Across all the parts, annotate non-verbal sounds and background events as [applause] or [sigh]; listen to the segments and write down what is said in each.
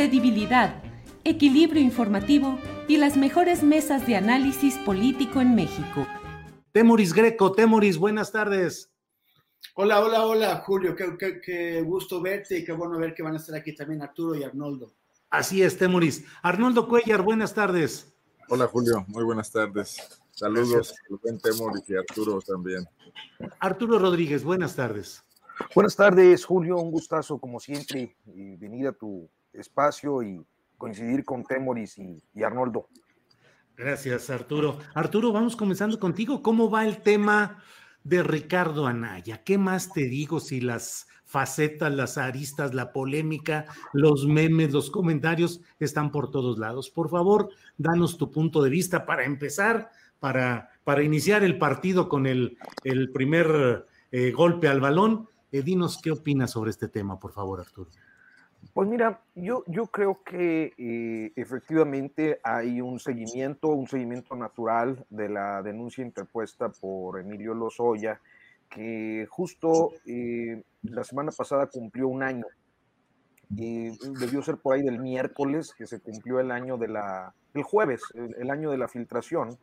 credibilidad, equilibrio informativo y las mejores mesas de análisis político en México. Temoris Greco, Temoris, buenas tardes. Hola, hola, hola, Julio, qué, qué- qué gusto verte y qué bueno ver que van a estar aquí también Arturo y Arnoldo. Así es, Temoris. Arnoldo Cuellar, buenas tardes. Hola Julio, muy buenas tardes. Saludos al buen Temoris y Arturo también. Arturo Rodríguez, buenas tardes. Buenas tardes, Julio. Un gustazo, como siempre, y venir a tu espacio y coincidir con Temoris y, Arnoldo. Gracias, Arturo. Arturo, vamos comenzando contigo. ¿Cómo va el tema de Ricardo Anaya? ¿Qué más te digo si las facetas, las aristas, la polémica, los memes, los comentarios están por todos lados? Por favor, danos tu punto de vista para empezar, para, para iniciar el partido con el, el primer eh, golpe al balón. Eh, dinos qué opinas sobre este tema, por favor, Arturo. Pues mira, yo, yo creo que eh, efectivamente hay un seguimiento, un seguimiento natural de la denuncia interpuesta por Emilio Lozoya, que justo eh, la semana pasada cumplió un año. Y debió ser por ahí del miércoles que se cumplió el año de la, el jueves, el, año de la filtración.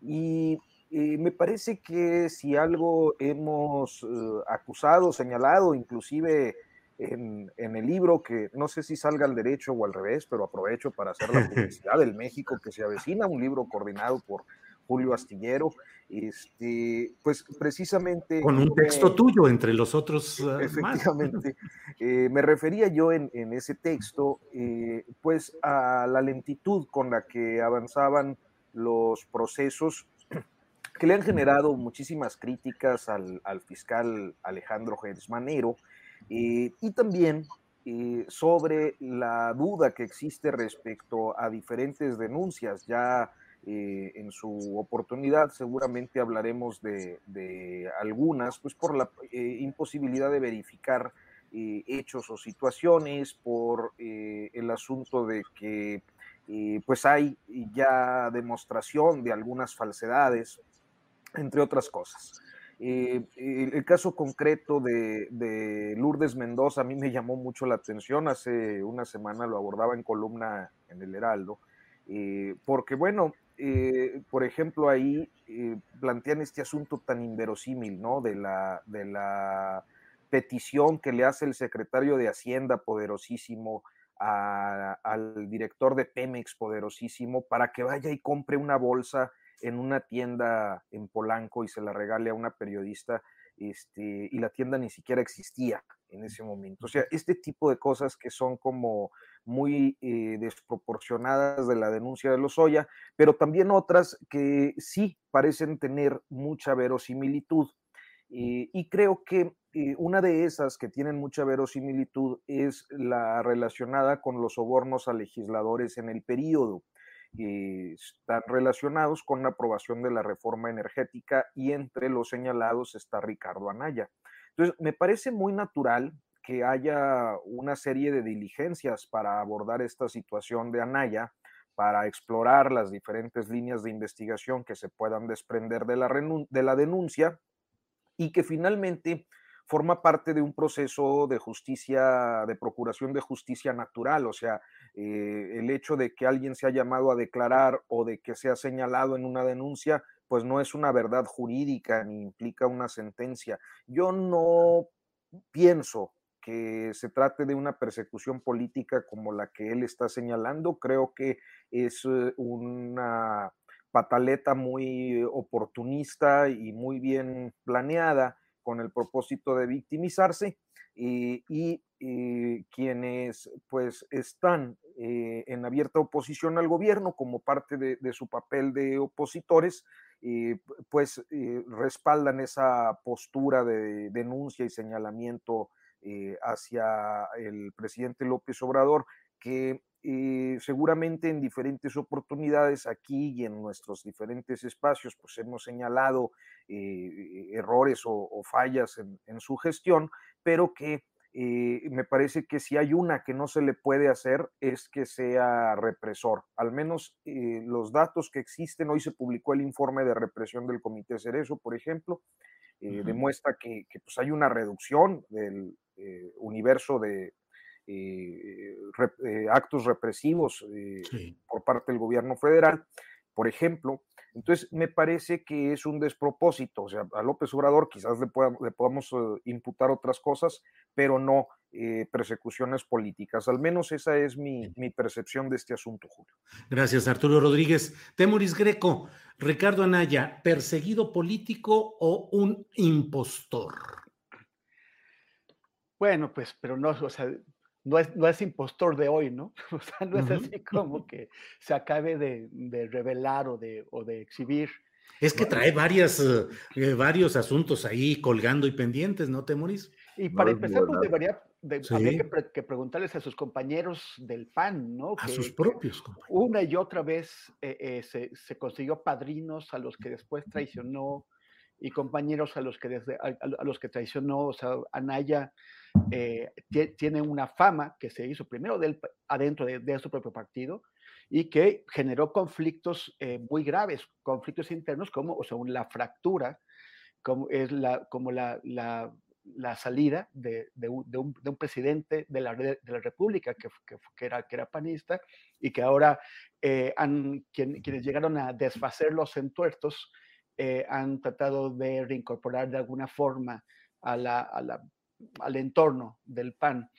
Y eh, me parece que si algo hemos eh, acusado, señalado, inclusive en, en, el libro, que no sé si salga al derecho o al revés, pero aprovecho para hacer la [laughs] publicidad del México que se avecina, un libro coordinado por Julio Astillero, este, pues precisamente... Con un texto tuyo entre los otros. Uh, efectivamente, eh, me refería yo en, en ese texto, eh, pues a la lentitud con la que avanzaban los procesos que le han generado muchísimas críticas al, al fiscal Alejandro Gersmanero eh, y también eh, sobre la duda que existe respecto a diferentes denuncias. Ya eh, en su oportunidad seguramente hablaremos de, de algunas, pues por la eh, imposibilidad de verificar eh, hechos o situaciones, por el asunto de que pues hay ya demostración de algunas falsedades, entre otras cosas. Eh, el caso concreto de, de, Lourdes Mendoza a mí me llamó mucho la atención. Hace una semana lo abordaba en columna en el Heraldo, eh, porque bueno, eh, por ejemplo, ahí plantean este asunto tan inverosímil, ¿no? De la, de la petición que le hace el secretario de Hacienda, poderosísimo, al director de Pemex, poderosísimo, para que vaya y compre una bolsa en una tienda en Polanco y se la regale a una periodista este, y la tienda ni siquiera existía en ese momento. O sea, este tipo de cosas que son como muy eh, desproporcionadas de la denuncia de Lozoya, pero también otras que sí parecen tener mucha verosimilitud. Eh, y creo que eh, una de esas que tienen mucha verosimilitud es la relacionada con los sobornos a legisladores en el periodo eh, están relacionados con la aprobación de la reforma energética y entre los señalados está Ricardo Anaya. Entonces, me parece muy natural que haya una serie de diligencias para abordar esta situación de Anaya, para explorar las diferentes líneas de investigación que se puedan desprender de la, de la denuncia y que finalmente forma parte de un proceso de justicia, de procuración de justicia natural, o sea, eh, el hecho de que alguien se ha llamado a declarar o de que sea señalado en una denuncia, pues no es una verdad jurídica ni implica una sentencia. Yo no pienso que se trate de una persecución política como la que él está señalando, creo que es eh, una pataleta muy oportunista y muy bien planeada con el propósito de victimizarse y, quienes pues están eh, en abierta oposición al gobierno como parte de, su papel de opositores, eh, pues eh, respaldan esa postura de denuncia y señalamiento hacia el presidente López Obrador que eh, seguramente en diferentes oportunidades aquí y en nuestros diferentes espacios, pues hemos señalado eh, errores o, fallas en, su gestión, pero que eh, me parece que si hay una que no se le puede hacer es que sea represor. Al menos los datos que existen, hoy se publicó el informe de represión del Comité Cerezo, por ejemplo, demuestra que, que pues hay una reducción del universo de, eh, eh, actos represivos eh, por parte del gobierno federal, por ejemplo. Entonces, me parece que es un despropósito. O sea, a López Obrador quizás le, podamos imputar otras cosas, pero no persecuciones políticas. Al menos esa es mi, mi, percepción de este asunto, Julio. Gracias, Arturo Rodríguez. Temoris Greco, Ricardo Anaya, ¿perseguido político o un impostor? Bueno, pues, pero no, o sea, no es, no es impostor de hoy, ¿no? [laughs] O sea, no es así como [laughs] que se acabe de, revelar o de, o de exhibir. Es que trae varias, eh, varios asuntos ahí colgando y pendientes, ¿no, Temoris? Y para empezar, pues debería que, preguntarles a sus compañeros del PAN, ¿no? A sus propios compañeros. Una y otra vez eh, eh, se, se, consiguió padrinos a los que después traicionó y compañeros a los que, desde, a, los que traicionó, o sea, Anaya eh, tiene una fama que se hizo primero adentro de, su propio partido y que generó conflictos eh, muy graves, conflictos internos como o sea, la fractura, como es la, como la, la, la salida de, de, un, de, un, presidente de la, de la República que, que, era, que era panista y que ahora eh, han, quienes llegaron a desfacer los entuertos eh, han tratado de reincorporar de alguna forma a la, al entorno del PAN.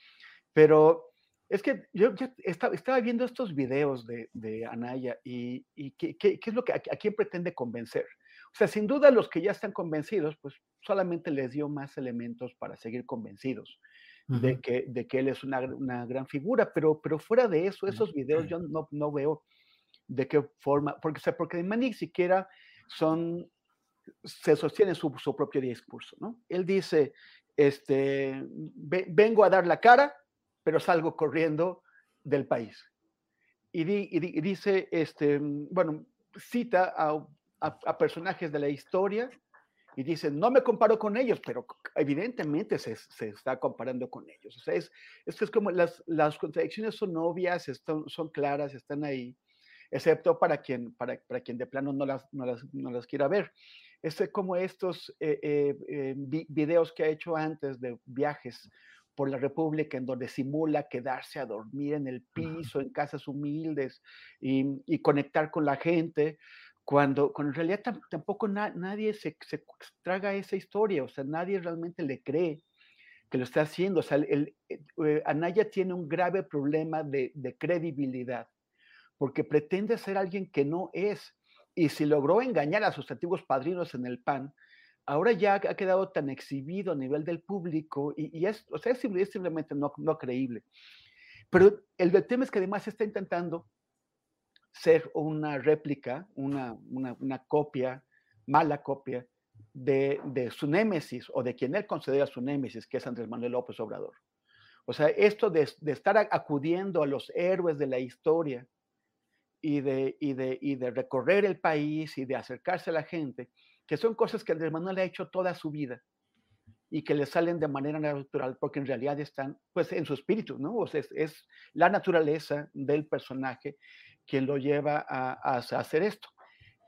Pero es que yo, estaba, viendo estos videos de, de Anaya y, y qué, qué, es lo que a, quién pretende convencer. O sea, sin duda los que ya están convencidos, pues solamente les dio más elementos para seguir convencidos de, que, de que él es una, una, gran figura, pero, pero fuera de eso, esos videos yo no, no veo de qué forma, porque, o sea, porque de ni siquiera son, se sostiene su, su propio discurso, ¿no? Él dice, este, vengo a dar la cara, pero salgo corriendo del país. Y, dice, este, bueno, cita a, a, personajes de la historia y dice, no me comparo con ellos, pero evidentemente se, se está comparando con ellos. O sea, es, es, es como las, las contradicciones son obvias, están, son claras, están ahí excepto para quien, para, para quien de plano no las, no las, no las quiera ver. Es como estos eh, eh, eh, videos que ha hecho antes de viajes por la República en donde simula quedarse a dormir en el piso, en casas humildes y, y conectar con la gente, cuando, cuando en realidad tampoco nadie se, se, traga esa historia, o sea, nadie realmente le cree que lo está haciendo. O sea, el, Anaya tiene un grave problema de, de credibilidad porque pretende ser alguien que no es. Y si logró engañar a sus antiguos padrinos en el PAN, ahora ya ha quedado tan exhibido a nivel del público y, es, o sea, es simplemente no, no creíble. Pero el, tema es que además está intentando ser una réplica, una, una, una copia, mala copia, de, de, su némesis o de quien él considera su némesis, que es Andrés Manuel López Obrador. O sea, esto de, de estar acudiendo a los héroes de la historia, y de, y, de, y de recorrer el país y de acercarse a la gente, que son cosas que Andrés Manuel ha hecho toda su vida y que le salen de manera natural porque en realidad están pues en su espíritu, ¿no? O sea, es, la naturaleza del personaje quien lo lleva a, hacer esto.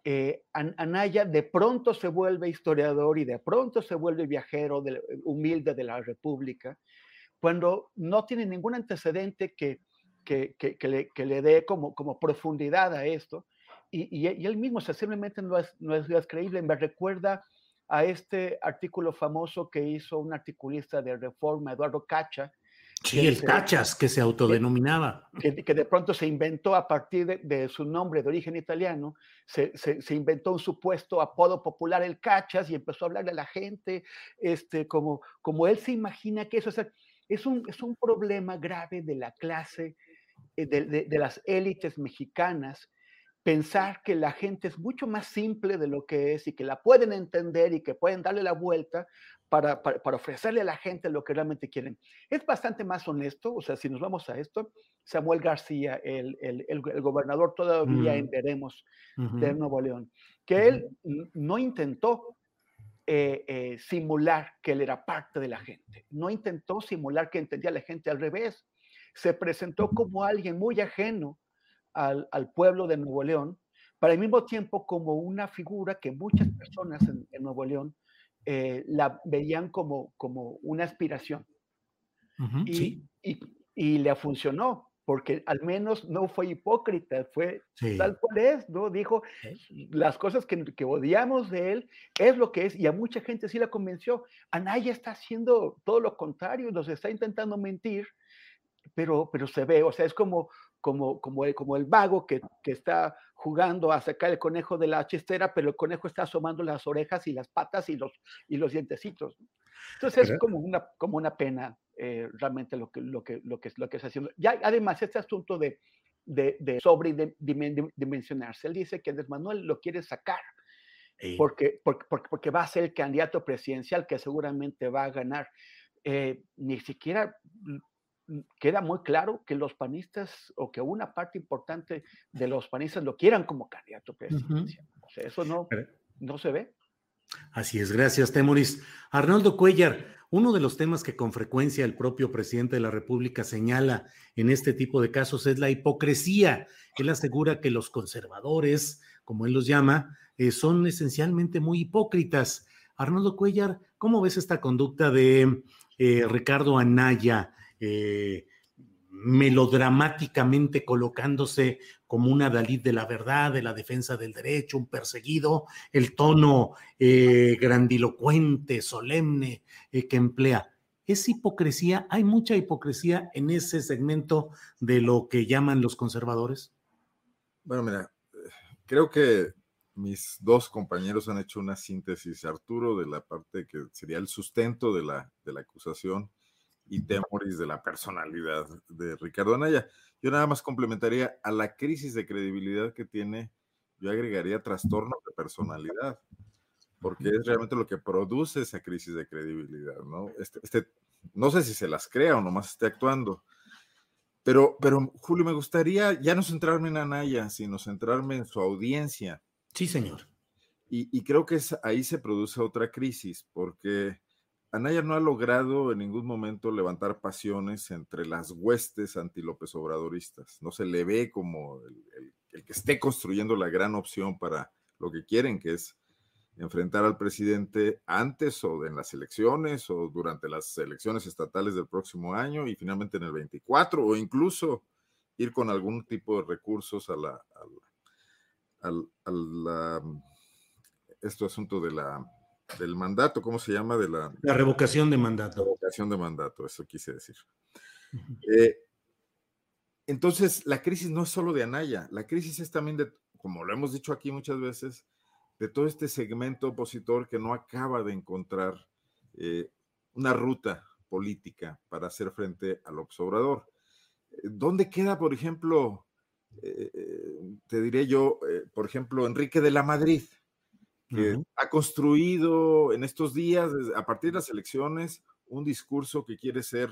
eh, Anaya de pronto se vuelve historiador y de pronto se vuelve viajero humilde de la República, cuando no tiene ningún antecedente que, que, le, dé como, como profundidad a esto. Y, él mismo simplemente no es, no es, creíble. Me recuerda a este artículo famoso que hizo un articulista de Reforma, Eduardo Cacha, Sí, el Cachas, que se autodenominaba. Que, de pronto se inventó a partir de, su nombre de origen italiano, se, inventó un supuesto apodo popular, el Cachas, y empezó a hablarle a la gente, este, como, como él se imagina que eso es, un, es un problema grave de la clase, eh, de, de las élites mexicanas, pensar que la gente es mucho más simple de lo que es y que la pueden entender y que pueden darle la vuelta para, para, ofrecerle a la gente lo que realmente quieren. Es bastante más honesto, o sea, si nos vamos a esto, Samuel García, el, el, el, gobernador todavía en Veremos de Nuevo León, que él no intentó eh, eh, simular que él era parte de la gente, no intentó simular que entendía a la gente al revés, se presentó como alguien muy ajeno al, al pueblo de Nuevo León, pero al mismo tiempo como una figura que muchas personas en, en Nuevo León eh, la veían como, como una aspiración. y, y, le funcionó, porque al menos no fue hipócrita, fue tal cual es, ¿no? Dijo, las cosas que, que, odiamos de él es lo que es, y a mucha gente sí la convenció. Anaya está haciendo todo lo contrario, nos está intentando mentir, pero, pero se ve, o sea, es como, como, como, el, como el vago que, que, está jugando a sacar el conejo de la chistera, pero el conejo está asomando las orejas y las patas y los, y los dientecitos. Entonces es como una, como una pena eh, realmente lo que, lo, que, lo, que, lo que está haciendo. Ya, además, este asunto de, de, de sobredimensionarse, él dice que Andrés Manuel lo quiere sacar. Porque, porque, porque, va a ser el candidato presidencial que seguramente va a ganar. Eh, ni siquiera queda muy claro que los panistas o que una parte importante de los panistas lo quieran como candidato presidencial. O sea, eso no, no se ve. Así es, gracias, Temoris. Arnoldo Cuellar, uno de los temas que con frecuencia el propio presidente de la República señala en este tipo de casos es la hipocresía. Él asegura que los conservadores, como él los llama, eh, son esencialmente muy hipócritas. Arnoldo Cuellar, ¿cómo ves esta conducta de eh, Ricardo Anaya? Eh, melodramáticamente colocándose como una Dalí de la verdad, de la defensa del derecho, un perseguido, el tono eh, grandilocuente, solemne eh, que emplea. ¿Es hipocresía? ¿Hay mucha hipocresía en ese segmento de lo que llaman los conservadores? Bueno, mira, creo que mis dos compañeros han hecho una síntesis, Arturo, de la parte que sería el sustento de la, de la acusación y temores de la personalidad de Ricardo Anaya. Yo nada más complementaría a la crisis de credibilidad que tiene, yo agregaría trastorno de personalidad, porque es realmente lo que produce esa crisis de credibilidad, ¿no? Este, este, no sé si se las crea o nomás esté actuando. Pero, pero, Julio, me gustaría ya no centrarme en Anaya, sino centrarme en su audiencia. Sí, señor. Y, y creo que es, ahí se produce otra crisis, porque Anaya no ha logrado en ningún momento levantar pasiones entre las huestes anti-López Obradoristas. No se le ve como el, que esté construyendo la gran opción para lo que quieren, que es enfrentar al presidente antes o en las elecciones o durante las elecciones estatales del próximo año y finalmente en el 24 o incluso ir con algún tipo de recursos a la, este asunto de la del mandato, ¿cómo se llama? De la, la revocación de mandato. Revocación de mandato, eso quise decir. Eh, entonces, la crisis no es solo de Anaya, la crisis es también de, como lo hemos dicho aquí muchas veces, de todo este segmento opositor que no acaba de encontrar eh, una ruta política para hacer frente al observador. ¿Dónde queda, por ejemplo, eh, te diré yo, por ejemplo, Enrique de la Madrid? Que ha construido en estos días, a partir de las elecciones, un discurso que quiere ser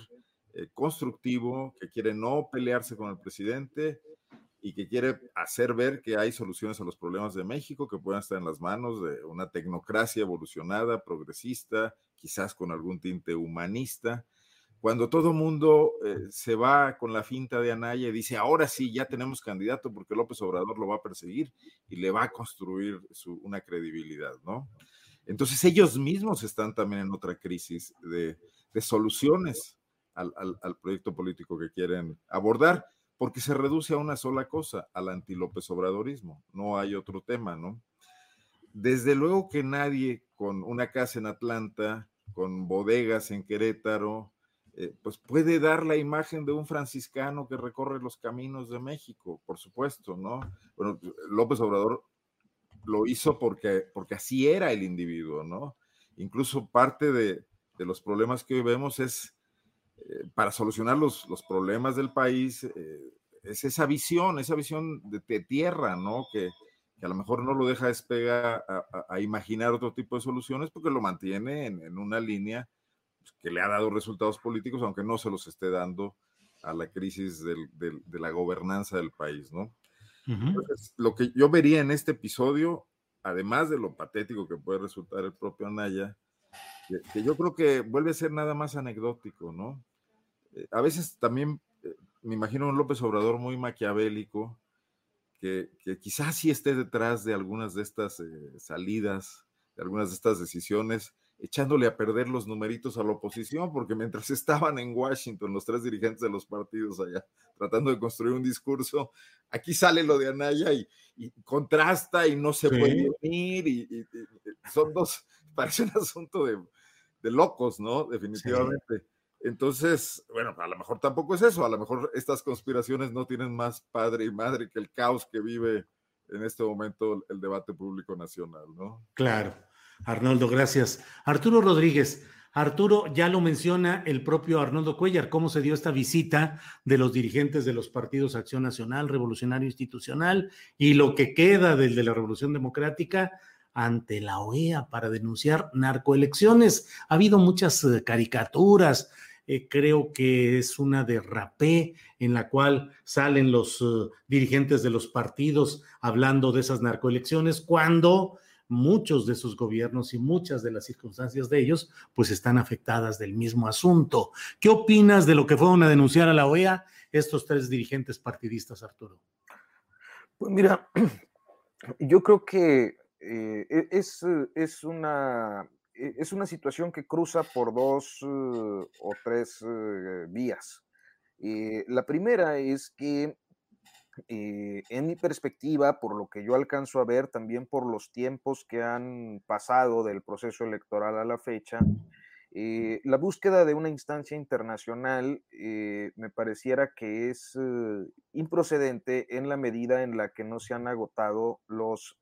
eh, constructivo, que quiere no pelearse con el presidente y que quiere hacer ver que hay soluciones a los problemas de México que puedan estar en las manos de una tecnocracia evolucionada, progresista, quizás con algún tinte humanista, cuando todo mundo eh, se va con la finta de Anaya y dice, ahora sí, ya tenemos candidato porque López Obrador lo va a perseguir y le va a construir una credibilidad, ¿no? Entonces ellos mismos están también en otra crisis de, soluciones al, al, proyecto político que quieren abordar, porque se reduce a una sola cosa, al anti-López Obradorismo, no hay otro tema, ¿no? Desde luego que nadie con una casa en Atlanta, con bodegas en Querétaro, eh, pues puede dar la imagen de un franciscano que recorre los caminos de México, por supuesto, ¿no? Bueno, López Obrador lo hizo porque, porque así era el individuo, ¿no? Incluso parte de, los problemas que hoy vemos es, eh, para solucionar los, problemas del país, eh, es esa visión, esa visión de, tierra, ¿no? Que, a lo mejor no lo deja despegar a, imaginar otro tipo de soluciones porque lo mantiene en una línea que le ha dado resultados políticos, aunque no se los esté dando a la crisis de la gobernanza del país, ¿no? Entonces, lo que yo vería en este episodio, además de lo patético que puede resultar el propio Anaya, que, yo creo que vuelve a ser nada más anecdótico, ¿no? Eh, a veces también eh, me imagino un López Obrador muy maquiavélico, que, quizás sí esté detrás de algunas de estas eh, salidas, de algunas de estas decisiones, echándole a perder los numeritos a la oposición, porque mientras estaban en Washington los tres dirigentes de los partidos allá tratando de construir un discurso, aquí sale lo de Anaya y, contrasta y no se puede unir y, son dos, [laughs] parece un asunto de, locos, ¿no? Definitivamente. Entonces, bueno, a lo mejor tampoco es eso, a lo mejor estas conspiraciones no tienen más padre y madre que el caos que vive en este momento el debate público nacional, ¿no? Claro. Arnoldo, gracias. Arturo Rodríguez. Arturo, ya lo menciona el propio Arnoldo Cuellar, cómo se dio esta visita de los dirigentes de los partidos Acción Nacional, Revolucionario Institucional y lo que queda del de la Revolución Democrática ante la OEA para denunciar narcoelecciones. Ha habido muchas eh, caricaturas, eh, creo que es una de rapé en la cual salen los eh, dirigentes de los partidos hablando de esas narcoelecciones cuando muchos de sus gobiernos y muchas de las circunstancias de ellos, pues están afectadas del mismo asunto. ¿Qué opinas de lo que fueron a denunciar a la OEA estos tres dirigentes partidistas, Arturo? Pues mira, yo creo que eh, e, es, es, una, e, es una situación que cruza por dos eh, o tres eh, vías. la primera es que eh, en mi perspectiva, por lo que yo alcanzo a ver, también por los tiempos que han pasado del proceso electoral a la fecha, eh, la búsqueda de una instancia internacional eh, me pareciera que es improcedente en la medida en la que no se han agotado los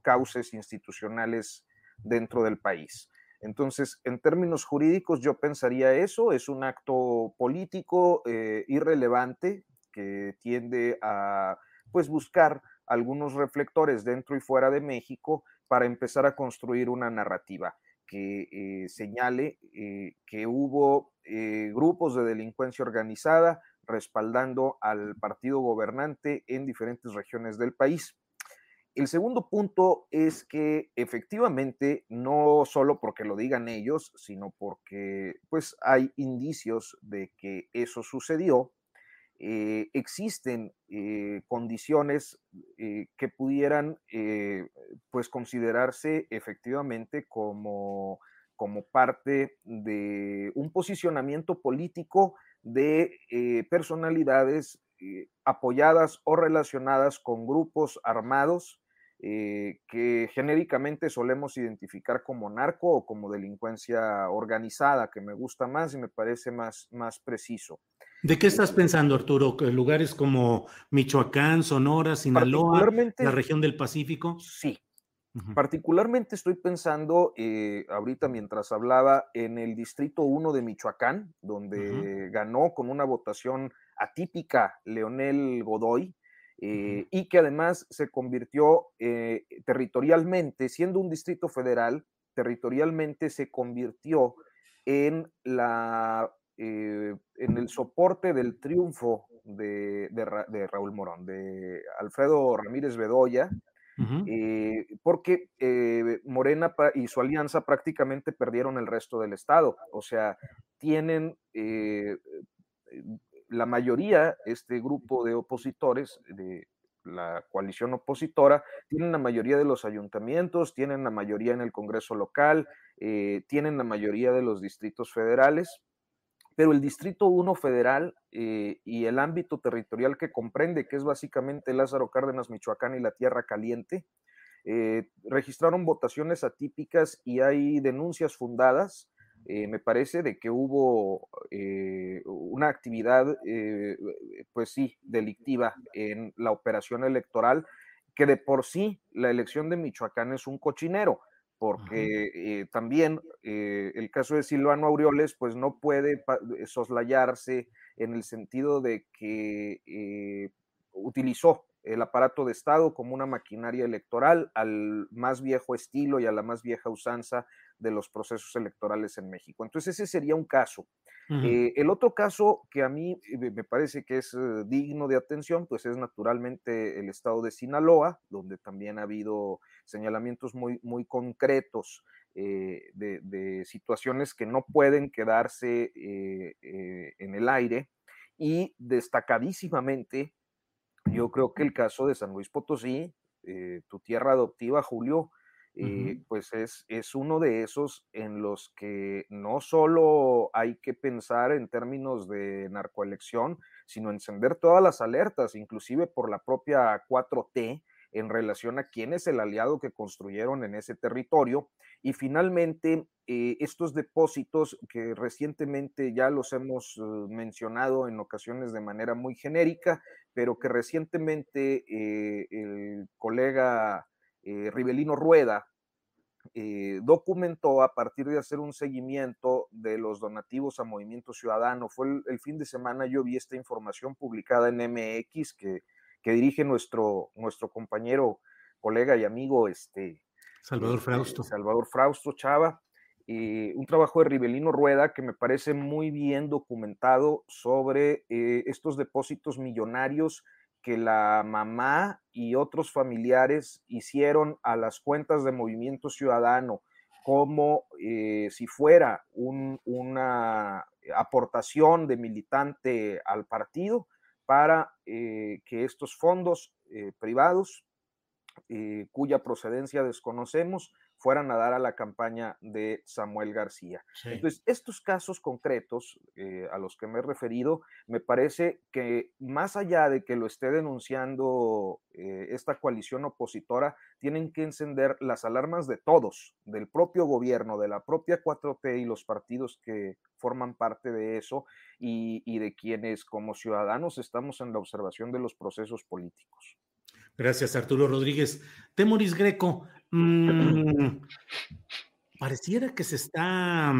cauces institucionales dentro del país. Entonces, en términos jurídicos, yo pensaría eso, es un acto político irrelevante que tiende a pues buscar algunos reflectores dentro y fuera de México para empezar a construir una narrativa que eh, señale eh, que hubo eh, grupos de delincuencia organizada respaldando al partido gobernante en diferentes regiones del país. El segundo punto es que efectivamente, no solo porque lo digan ellos, sino porque pues hay indicios de que eso sucedió, eh, existen eh, condiciones eh, que pudieran pues considerarse efectivamente como, como parte de un posicionamiento político de personalidades apoyadas o relacionadas con grupos armados que genéricamente solemos identificar como narco o como delincuencia organizada, que me gusta más y me parece más, más preciso. ¿De qué estás pensando, Arturo? ¿Lugares como Michoacán, Sonora, Sinaloa, la región del Pacífico? Sí. Particularmente estoy pensando, eh, ahorita mientras hablaba, en el Distrito 1 de Michoacán, donde ganó con una votación atípica Leonel Godoy, eh, y que además se convirtió eh, territorialmente, siendo un distrito federal, territorialmente se convirtió en la eh, en el soporte del triunfo de, Raúl Morón, de Alfredo Ramírez Bedoya, eh, porque eh, Morena y su alianza prácticamente perdieron el resto del Estado. O sea, tienen la mayoría, este grupo de opositores de la coalición opositora, tienen la mayoría de los ayuntamientos, tienen la mayoría en el Congreso local, tienen la mayoría de los distritos federales, pero el Distrito 1 federal y el ámbito territorial que comprende, que es básicamente Lázaro Cárdenas, Michoacán y la Tierra Caliente, registraron votaciones atípicas y hay denuncias fundadas eh, me parece, de que hubo eh, una actividad, eh, pues sí, delictiva en la operación electoral, que de por sí la elección de Michoacán es un cochinero, porque también el caso de Silvano Aureoles, pues no puede soslayarse en el sentido de que utilizó el aparato de Estado como una maquinaria electoral al más viejo estilo y a la más vieja usanza de los procesos electorales en México. Entonces ese sería un caso. Eh, el otro caso que a mí eh, me parece que es eh, digno de atención, pues es naturalmente el estado de Sinaloa, donde también ha habido señalamientos muy, muy concretos de, de, situaciones que no pueden quedarse en el aire y destacadísimamente yo creo que el caso de San Luis Potosí, tu tierra adoptiva, Julio, eh, pues es, es uno de esos en los que no solo hay que pensar en términos de narcoelección, sino encender todas las alertas, inclusive por la propia 4T, en relación a quién es el aliado que construyeron en ese territorio. Y finalmente, eh, estos depósitos que recientemente ya los hemos eh, mencionado en ocasiones de manera muy genérica, pero que recientemente eh, el colega Ribelino Rueda documentó a partir de hacer un seguimiento de los donativos a Movimiento Ciudadano. Fue el, el fin de semana, yo vi esta información publicada en MX que que dirige nuestro, nuestro compañero, colega y amigo, este, Salvador este, Frausto. Salvador Frausto Chava. y un trabajo de Rivelino Rueda que me parece muy bien documentado sobre eh, estos depósitos millonarios que la mamá y otros familiares hicieron a las cuentas de Movimiento Ciudadano, como eh, si fuera una aportación de militante al partido, para eh, que estos fondos eh, privados, cuya procedencia desconocemos, fueran a dar a la campaña de Samuel García. Entonces, estos casos concretos a los que me he referido, me parece que más allá de que lo esté denunciando esta coalición opositora, tienen que encender las alarmas de todos, del propio gobierno, de la propia 4T y los partidos que forman parte de eso y, de quienes como ciudadanos estamos en la observación de los procesos políticos. Gracias, Arturo Rodríguez. Temoris Greco, mm, pareciera que se está,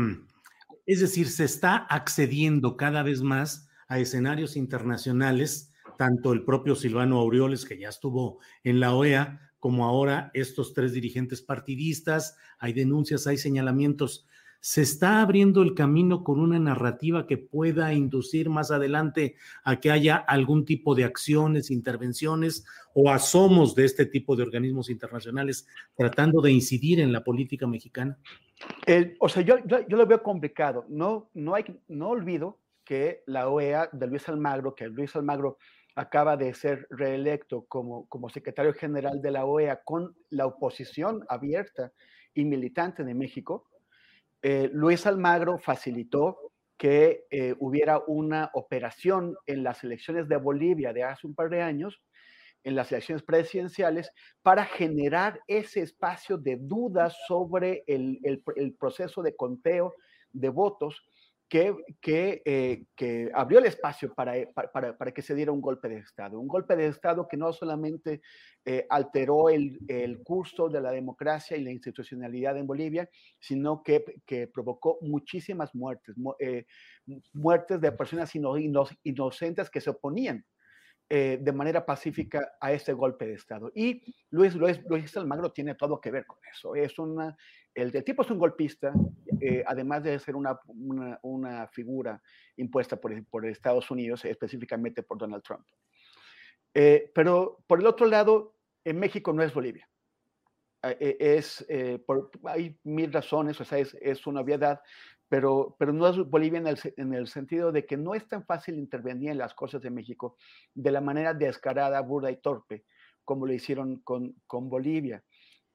es decir, se está accediendo cada vez más a escenarios internacionales, tanto el propio Silvano Aureoles, que ya estuvo en la OEA, como ahora estos tres dirigentes partidistas, hay denuncias, hay señalamientos se está abriendo el camino con una narrativa que pueda inducir más adelante a que haya algún tipo de acciones, intervenciones o asomos de este tipo de organismos internacionales tratando de incidir en la política mexicana? o sea, yo, yo, lo veo complicado. No, no, hay, no olvido que la OEA de Luis Almagro, que Luis Almagro acaba de ser reelecto como, como secretario general de la OEA con la oposición abierta y militante de México, eh, Luis Almagro facilitó que eh, hubiera una operación en las elecciones de Bolivia de hace un par de años, en las elecciones presidenciales, para generar ese espacio de dudas sobre el proceso de conteo de votos que, eh, que, abrió el espacio para, eh, para, para, que se diera un golpe de Estado. Un golpe de Estado que no solamente eh, alteró el, el, curso de la democracia y la institucionalidad en Bolivia, sino que, que provocó muchísimas muertes, muertes de personas inocentes que se oponían eh, de manera pacífica a ese golpe de Estado. Y Luis, Luis, Luis Almagro tiene todo que ver con eso. Es una, el, tipo es un golpista, eh, además de ser una, una, figura impuesta por, por, Estados Unidos, específicamente por Donald Trump. Eh, pero por el otro lado, en México no es Bolivia. Es, por, hay mil razones, o sea, es, es una obviedad, pero, pero no es Bolivia en el, en el, sentido de que no es tan fácil intervenir en las cosas de México de la manera descarada, burda y torpe, como lo hicieron con, con Bolivia.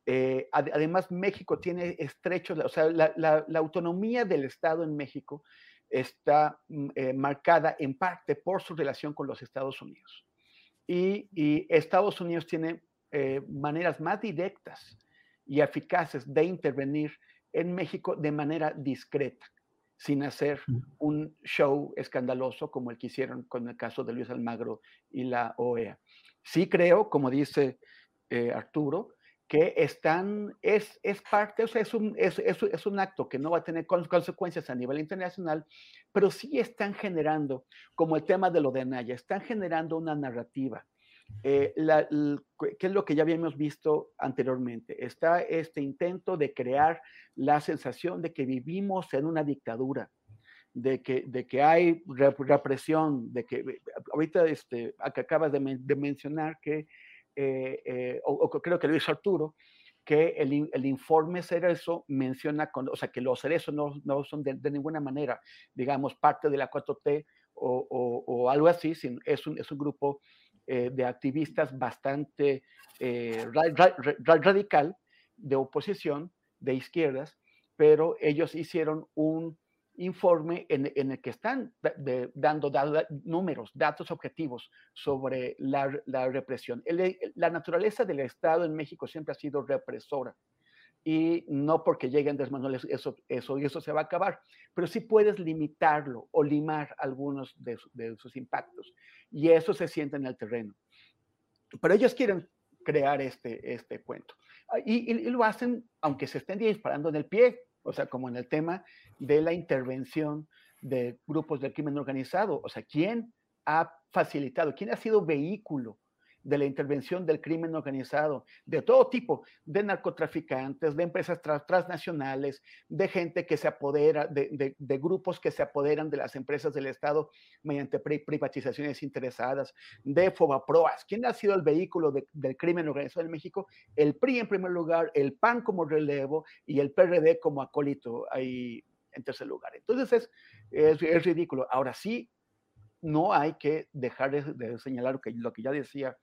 Eh, además, México tiene estrechos, o sea, la, la, autonomía del Estado en México está mm, eh, marcada en parte por su relación con los Estados Unidos. Y, y Estados Unidos tiene eh, maneras más directas y eficaces de intervenir en México de manera discreta, sin hacer un show escandaloso como el que hicieron con el caso de Luis Almagro y la OEA. Sí creo, como dice eh, Arturo, que están, es, es parte, o sea, es un, es, es, un acto que no va a tener consecuencias a nivel internacional, pero sí están generando, como el tema de lo de Anaya, están generando una narrativa eh, ¿Qué es lo que ya habíamos visto anteriormente? Está este intento de crear la sensación de que vivimos en una dictadura, de que, de que hay represión, de que ahorita este, acabas de, mencionar que, eh, eh, o, creo que lo hizo Arturo, que el, el, informe Cerezo menciona, con, o sea, que los cerezos no, no son de, ninguna manera, digamos, parte de la 4T o, o, o algo así, sino es, un, es un grupo eh, de activistas bastante eh, radical de oposición, de izquierdas, pero ellos hicieron un informe en, el que están dando números, datos objetivos sobre la, represión. la naturaleza del Estado en México siempre ha sido represora y no porque lleguen desmanuales eso, eso, y eso se va a acabar, pero sí puedes limitarlo o limar algunos de, sus impactos y eso se siente en el terreno. Pero ellos quieren crear este, este cuento ah, y, lo hacen aunque se estén disparando en el pie, o sea, como en el tema de la intervención de grupos del crimen organizado, o sea, ¿quién ha facilitado, quién ha sido vehículo de la intervención del crimen organizado, de todo tipo, de narcotraficantes, de empresas transnacionales, de gente que se apodera, de, grupos que se apoderan de las empresas del Estado mediante privatizaciones interesadas, de Fobaproas. ¿Quién ha sido el vehículo del crimen organizado en México? El PRI en primer lugar, el PAN como relevo y el PRD como acólito ahí en tercer lugar. Entonces es, es ridículo. Ahora sí, no hay que dejar de, señalar que, lo que ya decía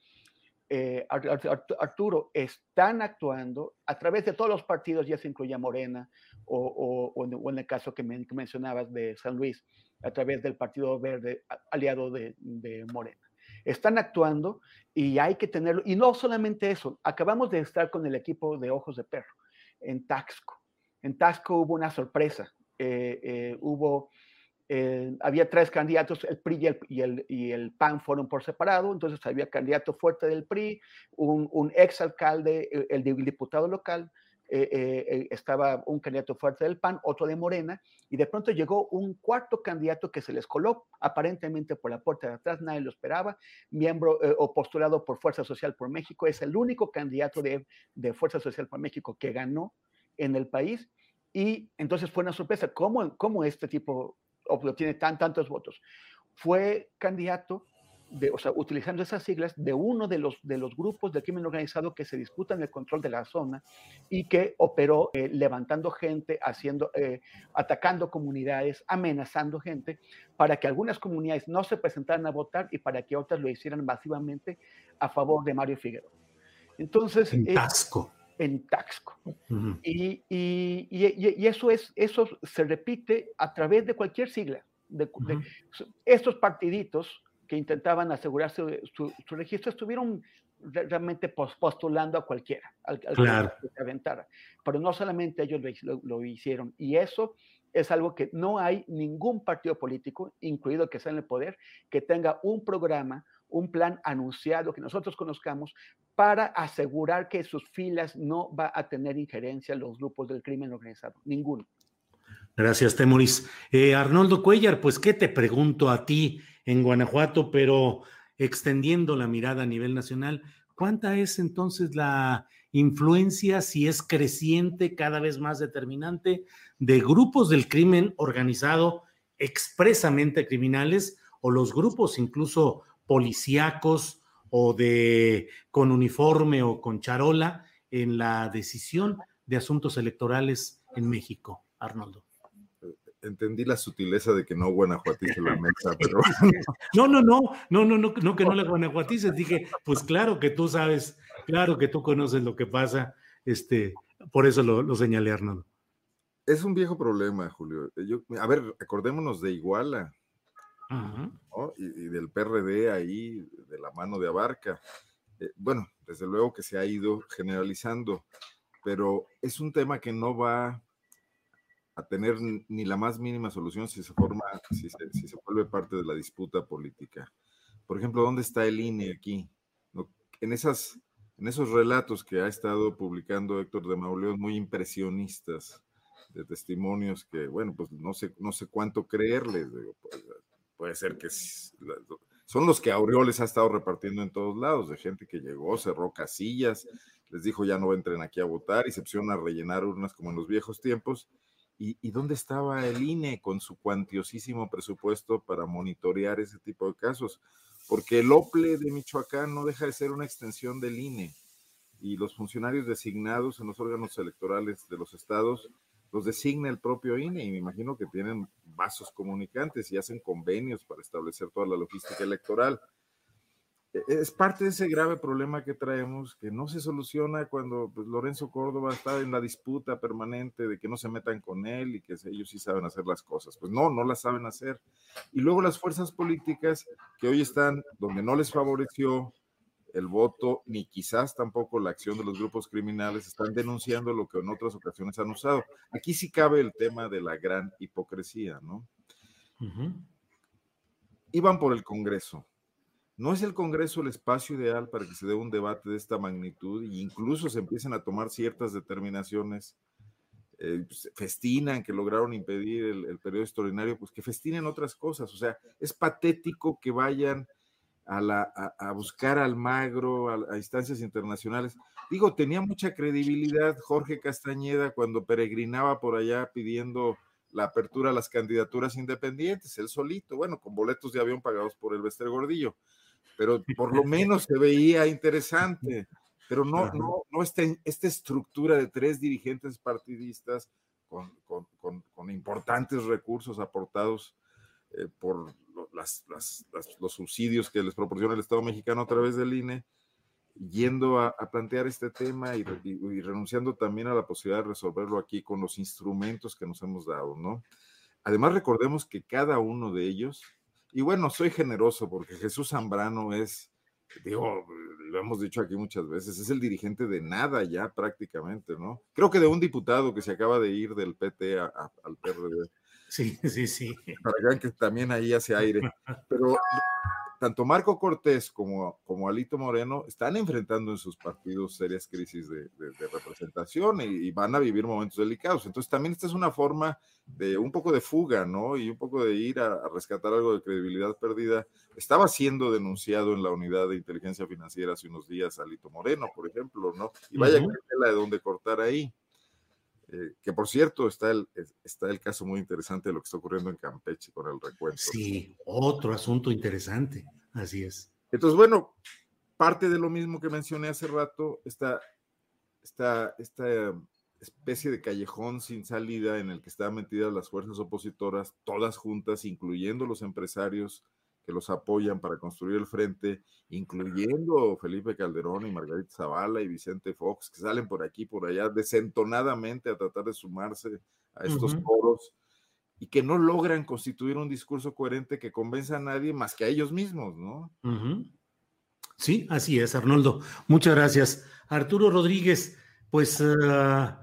eh, Arturo, están actuando a través de todos los partidos, ya se incluye Morena, o, en el caso que, mencionabas de San Luis, a través del Partido Verde, aliado de, Morena. Están actuando y hay que tenerlo. Y no solamente eso, acabamos de estar con el equipo de Ojos de Perro en Taxco. En Taxco hubo una sorpresa. Eh, eh, hubo eh, había tres candidatos, el PRI y el, y, el, PAN fueron por separado, entonces había candidato fuerte del PRI, un, un ex alcalde, eh, el, diputado local, eh, estaba un candidato fuerte del PAN, otro de Morena, y de pronto llegó un cuarto candidato que se les coló aparentemente por la puerta de atrás, nadie lo esperaba, miembro o postulado por Fuerza Social por México, es el único candidato de, de Fuerza Social por México que ganó en el país. Y entonces fue una sorpresa, ¿cómo, cómo este tipo obtiene tan, tantos votos. Fue candidato, de, o sea, utilizando esas siglas, de uno de los, de los grupos de crimen organizado que se disputan el control de la zona y que operó eh, levantando gente, haciendo, eh, atacando comunidades, amenazando gente, para que algunas comunidades no se presentaran a votar y para que otras lo hicieran masivamente a favor de Mario Figueroa. Entonces, en Tasco. En Taxco. y, y, y, eso, es, eso se repite a través de cualquier sigla. De, estos partiditos que intentaban asegurarse su, su registro estuvieron realmente postulando a cualquiera, al, que se aventara. Pero no solamente ellos lo, lo, hicieron. Y eso es algo que no hay ningún partido político, incluido que sea en el poder, que tenga un programa, un plan anunciado que nosotros conozcamos para asegurar que sus filas no va a tener injerencia los grupos del crimen organizado. Ninguno. Gracias, Temoris. Eh, Arnoldo Cuellar, pues, ¿qué te pregunto a ti en Guanajuato, pero extendiendo la mirada a nivel nacional? ¿Cuánta es entonces la influencia, si es creciente, cada vez más determinante, de grupos del crimen organizado expresamente criminales o los grupos incluso policíacos o de con uniforme o con charola en la decisión de asuntos electorales en México, Arnoldo. entendí la sutileza de que no guanajuatice la mesa, pero... [laughs] No, no, no, no, no, no, no que no la guanajuatices. Dije, pues claro que tú sabes, claro que tú conoces lo que pasa, este, por eso lo, lo señalé, Arnoldo. Es un viejo problema, Julio. Yo, a ver, acordémonos de Iguala y, del PRD ahí, de la mano de Abarca. Eh, bueno, desde luego que se ha ido generalizando, pero es un tema que no va a tener ni la más mínima solución si se forma, si se, si se vuelve parte de la disputa política. Por ejemplo, ¿dónde está el INE aquí? En, esas, en esos relatos que ha estado publicando Héctor de Mauleón, muy impresionistas, de testimonios que, bueno, pues no sé, no sé cuánto creerles. Pues, puede ser que son los que Aureoles ha estado repartiendo en todos lados, de gente que llegó, cerró casillas, les dijo ya no entren aquí a votar y se pusieron a rellenar urnas como en los viejos tiempos. ¿Y, ¿Y, dónde estaba el INE con su cuantiosísimo presupuesto para monitorear ese tipo de casos? Porque el OPLE de Michoacán no deja de ser una extensión del INE y los funcionarios designados en los órganos electorales de los estados los designa el propio INE y me imagino que tienen vasos comunicantes y hacen convenios para establecer toda la logística electoral. E, es parte de ese grave problema que traemos, que no se soluciona cuando pues, Lorenzo Córdoba está en la disputa permanente de que no se metan con él y que ellos sí saben hacer las cosas. Pues no, no las saben hacer. Y luego las fuerzas políticas que hoy están donde no les favoreció el voto, ni quizás tampoco la acción de los grupos criminales están denunciando lo que en otras ocasiones han usado. Aquí sí cabe el tema de la gran hipocresía, ¿no? Iban por el Congreso. ¿No es el Congreso el espacio ideal para que se dé un debate de esta magnitud e incluso se empiecen a tomar ciertas determinaciones? Eh, pues, festinan que lograron impedir el, el periodo extraordinario, pues que festinen otras cosas. O sea, es patético que vayan a, buscar al magro, a, instancias internacionales. Digo, tenía mucha credibilidad Jorge Castañeda cuando peregrinaba por allá pidiendo la apertura a las candidaturas independientes, él solito, bueno, con boletos de avión pagados por el Bester Gordillo, pero por lo menos se veía interesante, pero no, no, no esta, esta estructura de tres dirigentes partidistas con, importantes recursos aportados eh, por los subsidios que les proporciona el Estado mexicano a través del INE, yendo a, plantear este tema y, renunciando también a la posibilidad de resolverlo aquí con los instrumentos que nos hemos dado, ¿no? Además, recordemos que cada uno de ellos, y bueno, soy generoso porque Jesús Zambrano es, digo, lo hemos dicho aquí muchas veces, es el dirigente de nada ya prácticamente, ¿no? Creo que de un diputado que se acaba de ir del PT al PRD. Sí, [laughs] sí, sí. Para que también ahí hace aire. [laughs] Pero tanto Marco Cortés como, como Alito Moreno están enfrentando en sus partidos serias crisis de, representación y, van a vivir momentos delicados. Entonces también esta es una forma de un poco de fuga, ¿no? Y un poco de ir a, rescatar algo de credibilidad perdida. Estaba siendo denunciado en la unidad de inteligencia financiera hace unos días Alito Moreno, por ejemplo, ¿no? Y vaya que la de dónde cortar ahí. Eh, que por cierto está el, está el caso muy interesante de lo que está ocurriendo en Campeche con el recuento. Sí, otro asunto interesante, así es. Entonces, bueno, parte de lo mismo que mencioné hace rato, esta, esta, esta especie de callejón sin salida en el que estaban metidas las fuerzas opositoras, todas juntas, incluyendo los empresarios que los apoyan para construir el frente, incluyendo Felipe Calderón y Margarita Zavala y Vicente Fox, que salen por aquí, por allá, desentonadamente a tratar de sumarse a estos foros y que no logran constituir un discurso coherente que convenza a nadie más que a ellos mismos, ¿no? Sí, así es, Arnoldo. Muchas gracias. Arturo Rodríguez, pues... Ah,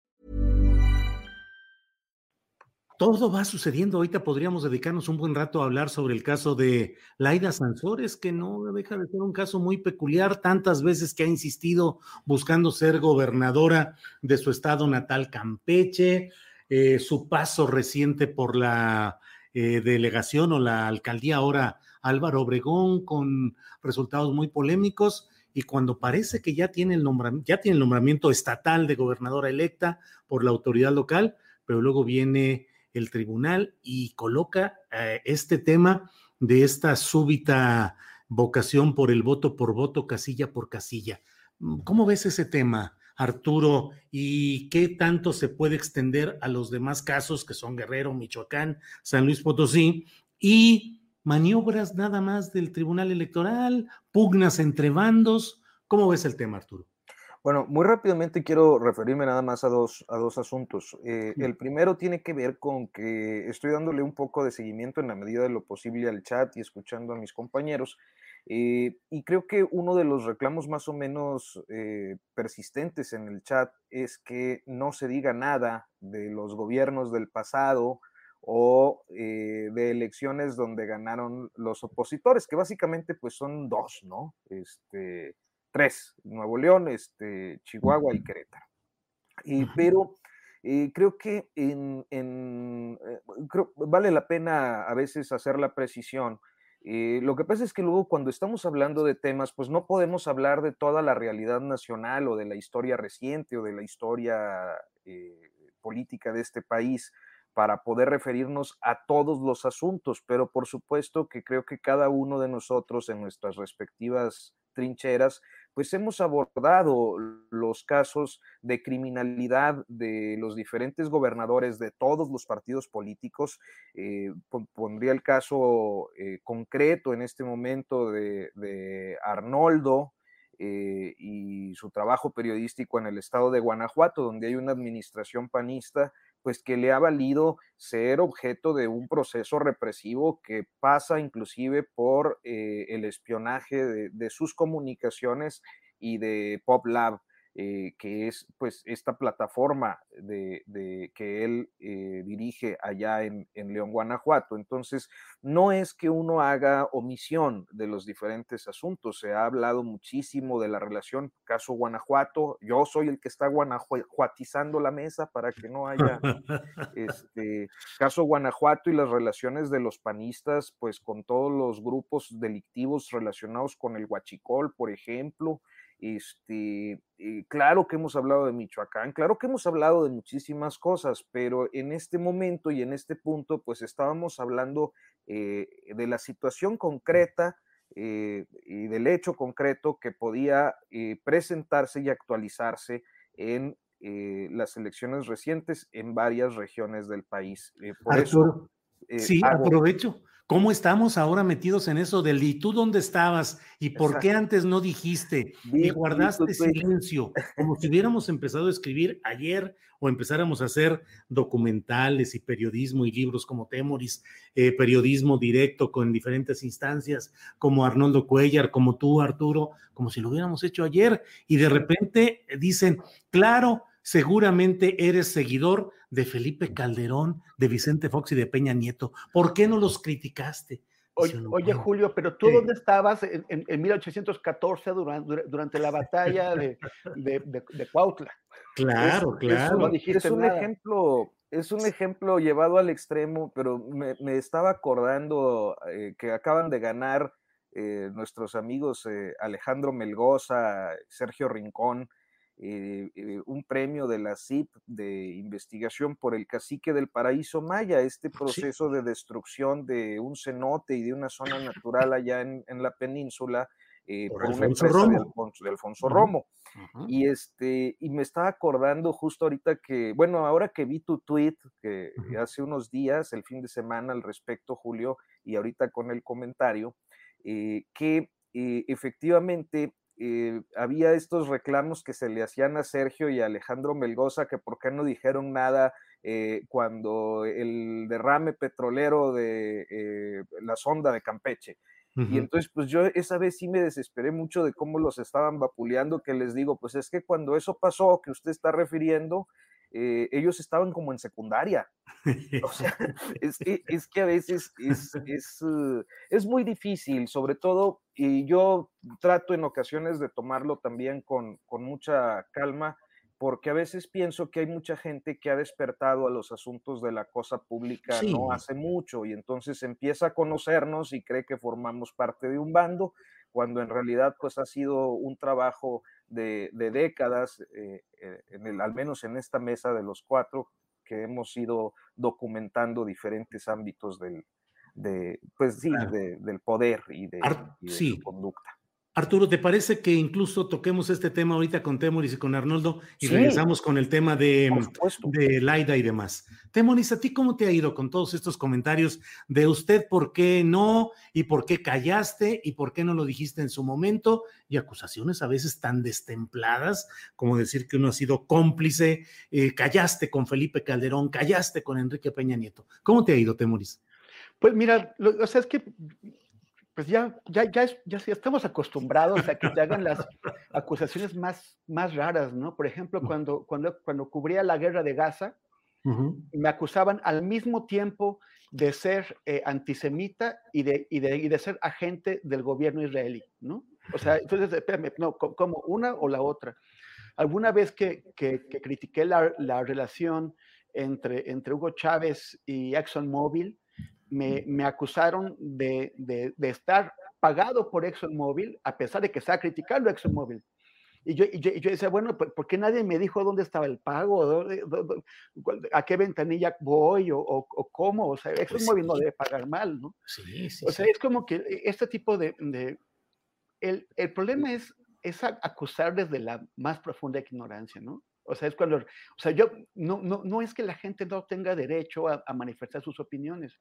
Todo va sucediendo. Ahorita podríamos dedicarnos un buen rato a hablar sobre el caso de Laida Sansores, que no deja de ser un caso muy peculiar, tantas veces que ha insistido buscando ser gobernadora de su estado natal, Campeche, eh, su paso reciente por la eh, delegación o la alcaldía ahora Álvaro Obregón, con resultados muy polémicos. Y cuando parece que ya tiene el ya tiene el nombramiento estatal de gobernadora electa por la autoridad local, pero luego viene el tribunal y coloca eh, este tema de esta súbita vocación por el voto por voto, casilla por casilla. ¿Cómo ves ese tema, Arturo? ¿Y qué tanto se puede extender a los demás casos que son Guerrero, Michoacán, San Luis Potosí y maniobras nada más del Tribunal Electoral, pugnas entre bandos? ¿Cómo ves el tema, Arturo? Bueno, muy rápidamente quiero referirme nada más a dos, a dos asuntos. Eh, el primero tiene que ver con que estoy dándole un poco de seguimiento en la medida de lo posible al chat y escuchando a mis compañeros. Eh, y creo que uno de los reclamos más o menos eh, persistentes en el chat es que no se diga nada de los gobiernos del pasado o de elecciones donde ganaron los opositores, que básicamente pues son dos, ¿no? Este, tres, Nuevo León, este, Chihuahua y Querétaro. Y, pero eh, creo que en, en eh, creo, vale la pena a veces hacer la precisión. Eh, lo que pasa es que luego cuando estamos hablando de temas, pues no podemos hablar de toda la realidad nacional o de la historia reciente o de la historia política de este país para poder referirnos a todos los asuntos, pero por supuesto que creo que cada uno de nosotros en nuestras respectivas trincheras, pues hemos abordado los casos de criminalidad de los diferentes gobernadores de todos los partidos políticos. Eh, pondría el caso eh, concreto en este momento de, Arnoldo, eh, y su trabajo periodístico en el estado de Guanajuato, donde hay una administración panista pues que le ha valido ser objeto de un proceso represivo que pasa inclusive por eh, el espionaje de, sus comunicaciones y de PopLab. Eh, que es pues esta plataforma de, que él eh, dirige allá en, León, Guanajuato. Entonces, no es que uno haga omisión de los diferentes asuntos, se ha hablado muchísimo de la relación caso Guanajuato, yo soy el que está guanajuatizando la mesa para que no haya este caso Guanajuato y las relaciones de los panistas pues con todos los grupos delictivos relacionados con el huachicol, por ejemplo, este, eh, claro que hemos hablado de Michoacán, claro que hemos hablado de muchísimas cosas, pero en este momento y en este punto, pues estábamos hablando eh, de la situación concreta eh, y del hecho concreto que podía presentarse y actualizarse en las elecciones recientes en varias regiones del país. por eso, sí, aprovecho ¿Cómo estamos ahora metidos en eso del y tú dónde estabas y por qué antes no dijiste y guardaste silencio? Como si [laughs] hubiéramos empezado a escribir ayer o empezáramos a hacer documentales y periodismo y libros como Temoris, eh, periodismo directo con diferentes instancias, como Arnoldo Cuellar, como tú, Arturo, como si lo hubiéramos hecho ayer. Y de repente dicen, claro, seguramente eres seguidor de Felipe Calderón, de Vicente Fox y de Peña Nieto. ¿Por qué no los criticaste? Oye, Julio, pero tú dónde estabas en, 1814 durante, durante, la batalla de, de, Cuautla? Claro, claro. es un ejemplo, es un ejemplo llevado al extremo, pero me, estaba acordando eh, que acaban de ganar eh, nuestros amigos eh, Alejandro Melgoza, Sergio Rincón, eh, eh, un premio de la CIP de investigación por el cacique del paraíso maya, este proceso de destrucción de un cenote y de una zona natural allá en, la península eh, por, una empresa de Alfonso, Romo. Y este, y me estaba acordando justo ahorita que, bueno, ahora que vi tu tweet que hace unos días, el fin de semana al respecto, Julio, y ahorita con el comentario, que efectivamente había estos reclamos que se le hacían a Sergio y a Alejandro Melgoza, que por qué no dijeron nada cuando el derrame petrolero de la sonda de Campeche. Y entonces, pues yo esa vez sí me desesperé mucho de cómo los estaban vapuleando, que les digo, pues es que cuando eso pasó, que usted está refiriendo, eh, ellos estaban como en secundaria. O sea, [laughs] es que, es que a veces es, es, uh, es, muy difícil, sobre todo, y yo trato en ocasiones de tomarlo también con, con mucha calma, porque a veces pienso que hay mucha gente que ha despertado a los asuntos de la cosa pública no hace mucho y entonces empieza a conocernos y cree que formamos parte de un bando, cuando en realidad pues ha sido un trabajo de, décadas, eh, eh, en el, al menos en esta mesa de los cuatro, que hemos ido documentando diferentes ámbitos del, de, pues, sí, del poder y de, y conducta. Arturo, ¿te parece que incluso toquemos este tema ahorita con Temoris y con Arnoldo y regresamos con el tema de, de Laida y demás? Temoris, ¿a ti cómo te ha ido con todos estos comentarios de usted por qué no y por qué callaste y por qué no lo dijiste en su momento y acusaciones a veces tan destempladas como decir que uno ha sido cómplice, eh, callaste con Felipe Calderón, callaste con Enrique Peña Nieto? ¿Cómo te ha ido, Temoris? Pues mira, o sea, es que pues ya, ya, ya, ya, estamos acostumbrados a que te hagan las acusaciones más, más raras, ¿no? Por ejemplo, cuando, cuando, cuando cubría la guerra de Gaza, me acusaban al mismo tiempo de ser eh, antisemita y de, y, de, y de, ser agente del gobierno israelí, ¿no? O sea, entonces, espérame, no, como una o la otra. Alguna vez que, que, que critiqué la, la, relación entre, entre Hugo Chávez y ExxonMobil, me, acusaron de, estar pagado por ExxonMobil, a pesar de que estaba criticando ExxonMobil. Y yo, y yo, decía, bueno, ¿por, qué nadie me dijo dónde estaba el pago? ¿A qué ventanilla voy? ¿O, cómo? O sea, pues ExxonMobil no debe pagar mal, ¿no? Sí, sí. O sea, es como que este tipo de... el, el, problema es, es acusar desde la más profunda ignorancia, ¿no? O sea, es cuando, o sea, yo, no, no, no es que la gente no tenga derecho a, a manifestar sus opiniones,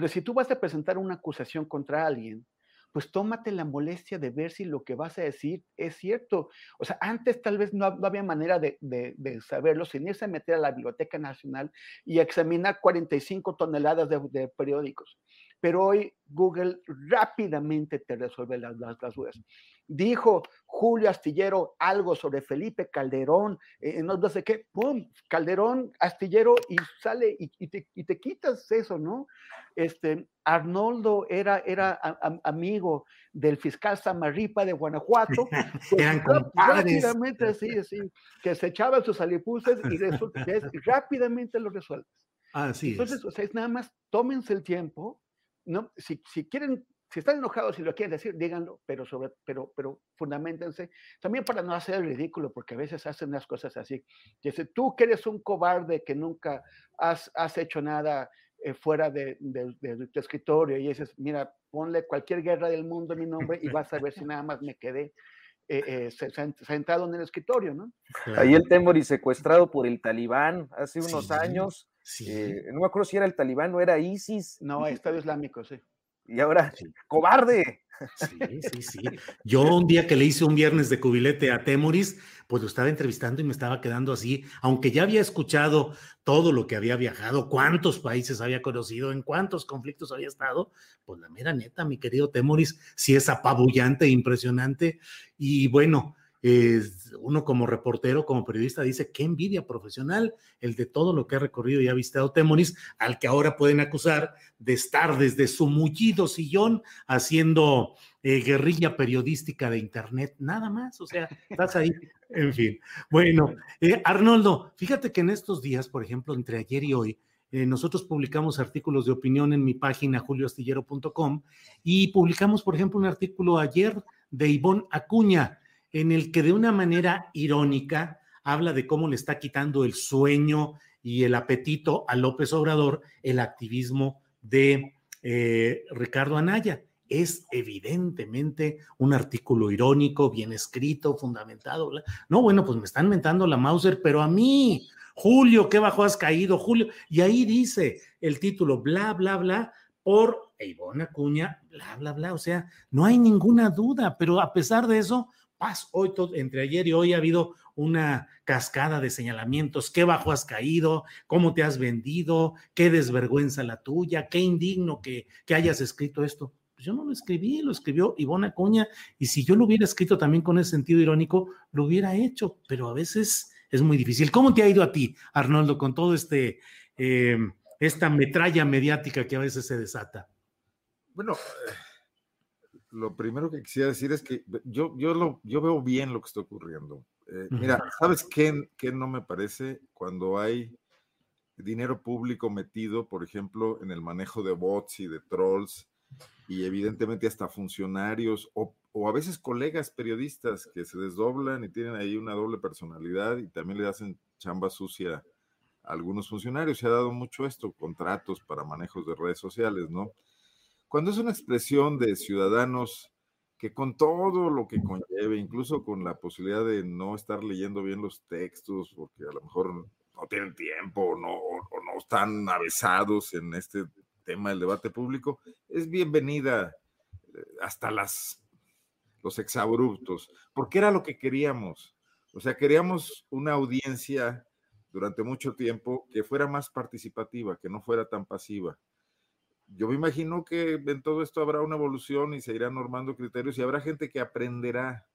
pero si tú vas a presentar una acusación contra alguien, pues tómate la molestia de ver si lo que vas a decir es cierto. O sea, antes tal vez no, había manera de, saberlo sin irse a meter a la Biblioteca Nacional y examinar 45 toneladas de periódicos pero hoy Google rápidamente te resuelve las, las, dudas. Dijo Julio Astillero algo sobre Felipe Calderón, eh, no, sé qué, ¡pum! Calderón, Astillero, y sale y, te, quitas eso, ¿no? Este, Arnoldo era, era amigo del fiscal Samarripa de Guanajuato. [laughs] Pues, Eran rápidamente, sí, sí, que se echaban sus alipuses y rápidamente lo resuelves. Así Entonces, o sea, es nada más, tómense el tiempo, no, si, si, quieren, si están enojados y lo quieren decir, díganlo, pero, sobre, pero, pero fundamentense, también para no hacer el ridículo, porque a veces hacen las cosas así. Dice, tú que eres un cobarde que nunca has, hecho nada eh, fuera de, de, tu escritorio, y dices, mira, ponle cualquier guerra del mundo a mi nombre y vas a ver si nada más me quedé. Eh, eh, sentado en el escritorio, ¿no? Ahí el Temori secuestrado por el talibán hace unos años, eh, no me acuerdo si era el talibán o era ISIS. No, Estado Islámico, sí. Y ahora, cobarde. Sí, sí, sí. Yo un día que le hice un viernes de cubilete a Temoris, pues lo estaba entrevistando y me estaba quedando así, aunque ya había escuchado todo lo que había viajado, cuántos países había conocido, en cuántos conflictos había estado, pues la mera neta, mi querido Temoris, sí es apabullante, e impresionante. Y bueno, uno como reportero, como periodista, dice, qué envidia profesional el de todo lo que ha recorrido y ha visitado Temonis, al que ahora pueden acusar de estar desde su mullido sillón haciendo eh, guerrilla periodística de Internet, nada más, o sea, estás ahí, en fin. Bueno, eh, Arnoldo, fíjate que en estos días, por ejemplo, entre ayer y hoy, eh, nosotros publicamos artículos de opinión en mi página julioastillero.com y publicamos, por ejemplo, un artículo ayer de Ivonne Acuña, en el que de una manera irónica habla de cómo le está quitando el sueño y el apetito a López Obrador el activismo de eh, Ricardo Anaya. Es evidentemente un artículo irónico, bien escrito, fundamentado. No, bueno, pues me están mentando la Mauser, pero a mí, Julio, qué bajo has caído, Julio. Y ahí dice el título, bla, bla, bla, por Ivonne Acuña, bla, bla, bla. O sea, no hay ninguna duda, pero a pesar de eso, paz, hoy, entre ayer y hoy ha habido una cascada de señalamientos, qué bajo has caído, cómo te has vendido, qué desvergüenza la tuya, qué indigno que, que hayas escrito esto. Pues yo no lo escribí, lo escribió Ivonne Acuña, y si yo lo hubiera escrito también con ese sentido irónico, lo hubiera hecho, pero a veces es muy difícil. ¿Cómo te ha ido a ti, Arnoldo, con todo este, eh, esta metralla mediática que a veces se desata? Bueno, lo primero que quisiera decir es que yo, yo, lo, yo veo bien lo que está ocurriendo. Eh, mira, ¿sabes qué, qué no me parece? Cuando hay dinero público metido, por ejemplo, en el manejo de bots y de trolls, y evidentemente hasta funcionarios o, o, a veces colegas periodistas que se desdoblan y tienen ahí una doble personalidad y también le hacen chamba sucia a algunos funcionarios. Se ha dado mucho esto, contratos para manejos de redes sociales, ¿no? Cuando es una expresión de ciudadanos que con todo lo que conlleve, incluso con la posibilidad de no estar leyendo bien los textos, porque a lo mejor no tienen tiempo no, o no están avesados en este tema del debate público, es bienvenida eh, hasta las, los exabruptos, porque era lo que queríamos. O sea, queríamos una audiencia durante mucho tiempo que fuera más participativa, que no fuera tan pasiva. Yo me imagino que en todo esto habrá una evolución y se irán normando criterios y habrá gente que aprenderá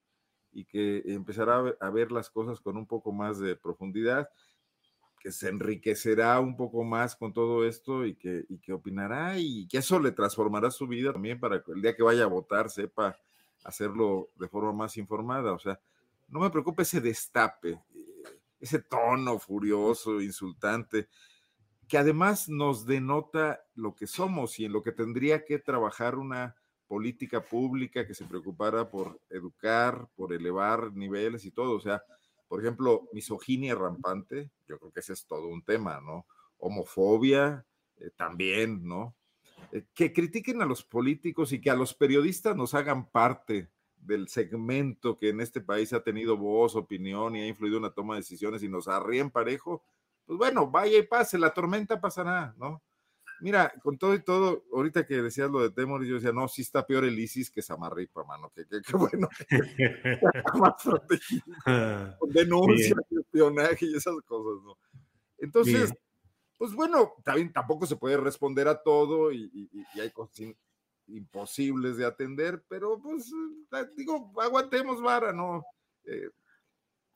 y que empezará a ver las cosas con un poco más de profundidad que se enriquecerá un poco más con todo esto y que, y que opinará y que eso le transformará su vida también para que el día que vaya a votar sepa hacerlo de forma más informada. O sea, no me preocupa ese destape, eh, ese tono furioso, insultante, que además nos denota lo que somos y en lo que tendría que trabajar una política pública que se preocupara por educar, por elevar niveles y todo. O sea, por ejemplo, misoginia rampante, yo creo que ese es todo un tema, ¿no? Homofobia eh, también, ¿no? Eh, que critiquen a los políticos y que a los periodistas nos hagan parte del segmento que en este país ha tenido voz, opinión y ha influido en la toma de decisiones y nos arríen parejo, pues bueno, vaya y pase, la tormenta pasará, ¿no? Mira, con todo y todo, ahorita que decías lo de Temor, yo decía, no, sí está peor el ISIS que Samarripa, mano, que, bueno, [laughs] más protegido, con denuncias, espionaje y esas cosas, ¿no? Entonces, pues bueno, también tampoco se puede responder a todo y, hay cosas imposibles de atender, pero pues, eh, digo, aguantemos vara, ¿no? Eh,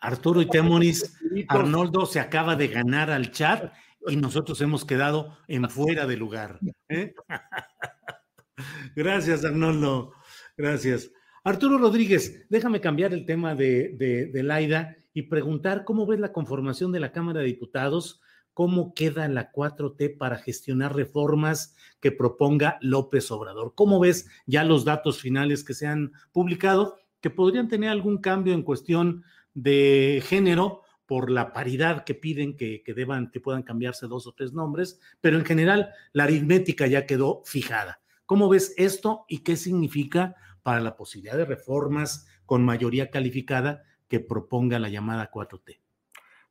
Arturo y Temoris, Arnoldo se acaba de ganar al chat y nosotros hemos quedado en fuera de lugar. ¿eh? [laughs] Gracias, Arnoldo. Gracias. Arturo Rodríguez, déjame cambiar el tema de, de, Laida y preguntar cómo ves la conformación de la Cámara de Diputados, cómo queda la 4T para gestionar reformas que proponga López Obrador. ¿Cómo ves ya los datos finales que se han publicado que podrían tener algún cambio en cuestión de género por la paridad que piden que, deban, que puedan cambiarse dos o tres nombres, pero en general la aritmética ya quedó fijada. ¿Cómo ves esto y qué significa para la posibilidad de reformas con mayoría calificada que proponga la llamada 4T?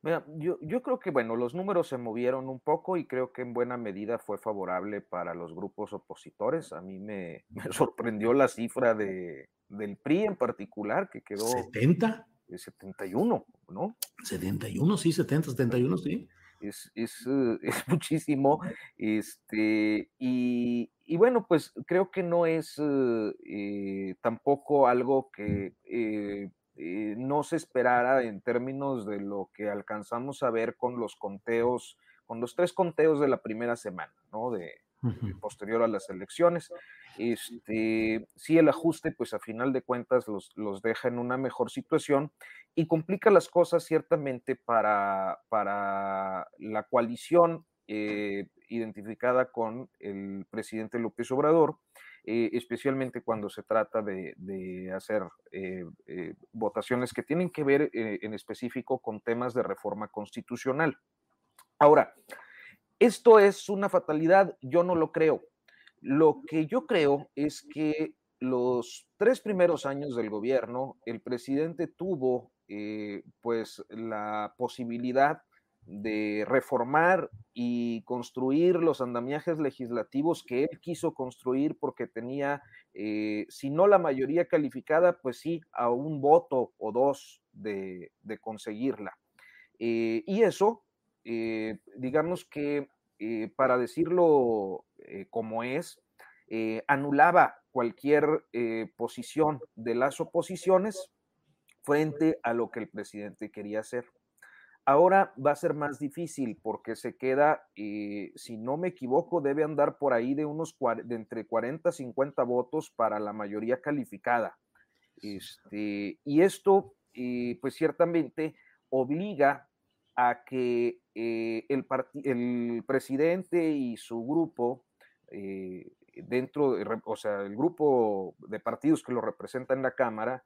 Mira, yo, yo, creo que, bueno, los números se movieron un poco y creo que en buena medida fue favorable para los grupos opositores. A mí me, [laughs] me sorprendió la cifra de, del PRI en particular, que quedó... ¿70? 71, ¿no? 71, sí, 70, 71, sí. Es, es, eh, [laughs] es muchísimo. Este, y, y, bueno, pues creo que no es eh, eh, tampoco algo que no se esperara en términos de lo que alcanzamos a ver con los conteos, con los tres conteos de la primera semana, ¿no? De, posterior a las elecciones. Este, sí, el ajuste, pues a final de cuentas los, los deja en una mejor situación y complica las cosas ciertamente para, para la coalición eh, identificada con el presidente López Obrador, eh, especialmente cuando se trata de, de hacer eh, votaciones que tienen que ver en específico con temas de reforma constitucional. Ahora, ¿Esto es una fatalidad? Yo no lo creo. Lo que yo creo es que los tres primeros años del gobierno, el presidente tuvo eh, pues la posibilidad de reformar y construir los andamiajes legislativos que él quiso construir porque tenía, eh, si no la mayoría calificada, pues sí, a un voto o dos de, conseguirla. Eh, y eso, digamos que, para decirlo como es, anulaba cualquier posición de las oposiciones frente a lo que el presidente quería hacer. Ahora va a ser más difícil porque se queda, eh, si no me equivoco, debe andar por ahí de unos de entre 40 a 50 votos para la mayoría calificada. Este, y esto, eh, pues ciertamente obliga a que eh, el, presidente y su grupo, dentro, de, o sea, el grupo de partidos que lo representa en la Cámara,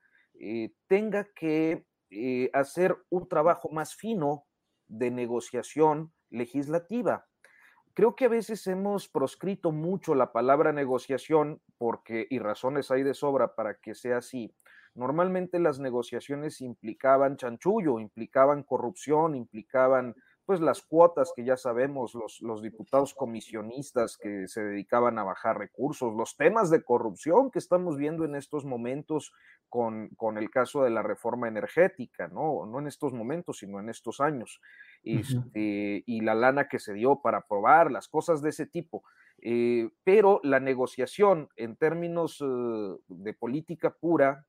tenga que eh, hacer un trabajo más fino de negociación legislativa. Creo que a veces hemos proscrito mucho la palabra negociación porque, y razones hay de sobra para que sea así, normalmente las negociaciones implicaban chanchullo, implicaban corrupción, implicaban pues las cuotas que ya sabemos, los, los, diputados comisionistas que se dedicaban a bajar recursos, los temas de corrupción que estamos viendo en estos momentos con, con el caso de la reforma energética, ¿no? No en estos momentos, sino en estos años, este, y la lana que se dio para aprobar, las cosas de ese tipo. Eh, pero la negociación en términos eh, de política pura,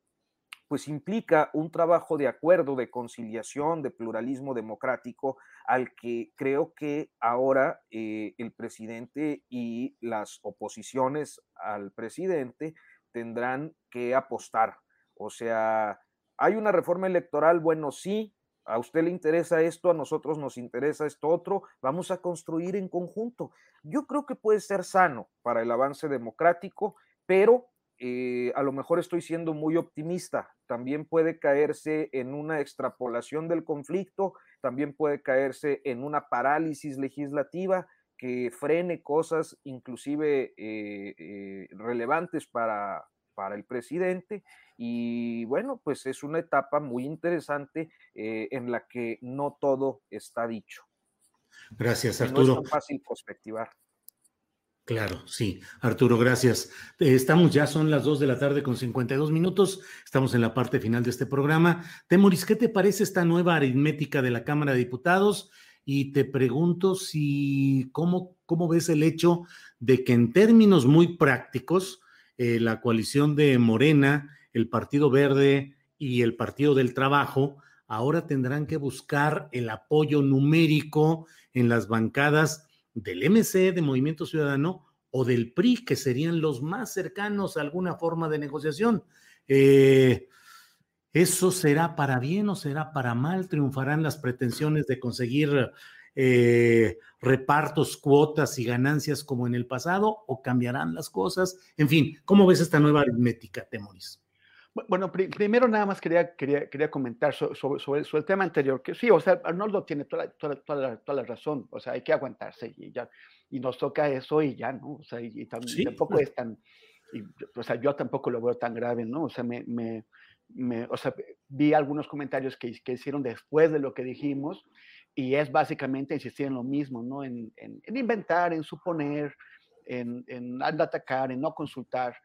pues implica un trabajo de acuerdo, de conciliación, de pluralismo democrático, al que creo que ahora eh, el presidente y las oposiciones al presidente tendrán que apostar. O sea, hay una reforma electoral, bueno, sí, a usted le interesa esto, a nosotros nos interesa esto otro, vamos a construir en conjunto. Yo creo que puede ser sano para el avance democrático, pero eh, a lo mejor estoy siendo muy optimista, también puede caerse en una extrapolación del conflicto, también puede caerse en una parálisis legislativa que frene cosas inclusive eh, eh, relevantes para, para el presidente. Y bueno, pues es una etapa muy interesante en la que no todo está dicho. Gracias, Arturo. No es fácil perspectivar. Claro, sí. Arturo, gracias. Eh, estamos ya, son las 2 de la tarde con 52 minutos. Estamos en la parte final de este programa. Temoris, ¿qué te parece esta nueva aritmética de la Cámara de Diputados? Y te pregunto si, ¿cómo, cómo ves el hecho de que en términos muy prácticos, eh, la coalición de Morena, el Partido Verde y el Partido del Trabajo ahora tendrán que buscar el apoyo numérico en las bancadas del MC, de Movimiento Ciudadano, o del PRI, que serían los más cercanos a alguna forma de negociación. Eh, ¿Eso será para bien o será para mal? ¿Triunfarán las pretensiones de conseguir eh, repartos, cuotas y ganancias como en el pasado o cambiarán las cosas? En fin, ¿cómo ves esta nueva aritmética, Temoris? Bueno, primero nada más quería, quería, quería comentar sobre, sobre, el tema anterior, que sí, o sea, Arnoldo tiene toda, toda, toda, la, razón, o sea, hay que aguantarse y ya, y nos toca eso y ya, ¿no? O sea, y, tampoco es tan, o sea, yo tampoco lo veo tan grave, ¿no? O sea, me, me, me o sea, vi algunos comentarios que, que, hicieron después de lo que dijimos y es básicamente insistir en lo mismo, ¿no? En, en, en inventar, en suponer, en, en atacar, en no consultar.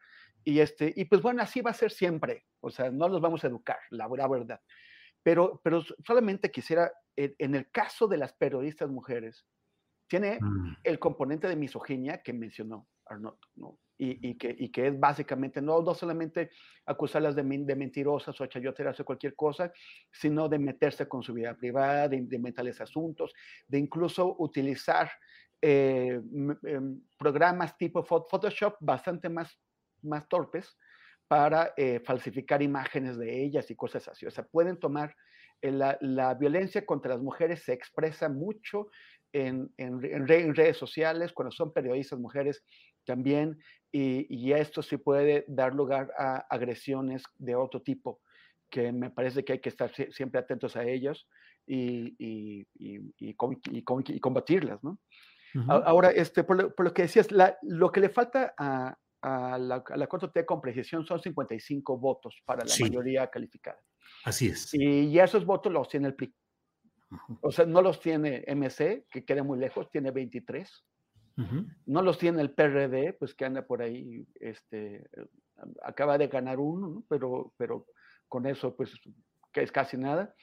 Y, este, y pues bueno, así va a ser siempre. O sea, no los vamos a educar, la, verdad. Pero, pero solamente quisiera, en, el caso de las periodistas mujeres, tiene mm. el componente de misoginia que mencionó Arnold, ¿no? Y, y, que, y que es básicamente no, no solamente acusarlas de, de mentirosas o chayoteras o cualquier cosa, sino de meterse con su vida privada, de, de meterles asuntos, de incluso utilizar eh, em, programas tipo Photoshop bastante más más torpes para eh, falsificar imágenes de ellas y cosas así. O sea, pueden tomar, eh, la, violencia contra las mujeres se expresa mucho en, redes sociales, cuando son periodistas mujeres también, y, esto sí puede dar lugar a agresiones de otro tipo, que me parece que hay que estar siempre atentos a ellos y, y, combatirlas, ¿no? Ahora, este, por, lo, que decías, lo que le falta a, a la, a la Corte con precisión son 55 votos para la mayoría calificada. Así es. Y, esos votos los tiene el PRI. O sea, no los tiene MC, que queda muy lejos, tiene 23. No los tiene el PRD, pues que anda por ahí, este, acaba de ganar uno, pero, pero con eso, pues, que es casi nada.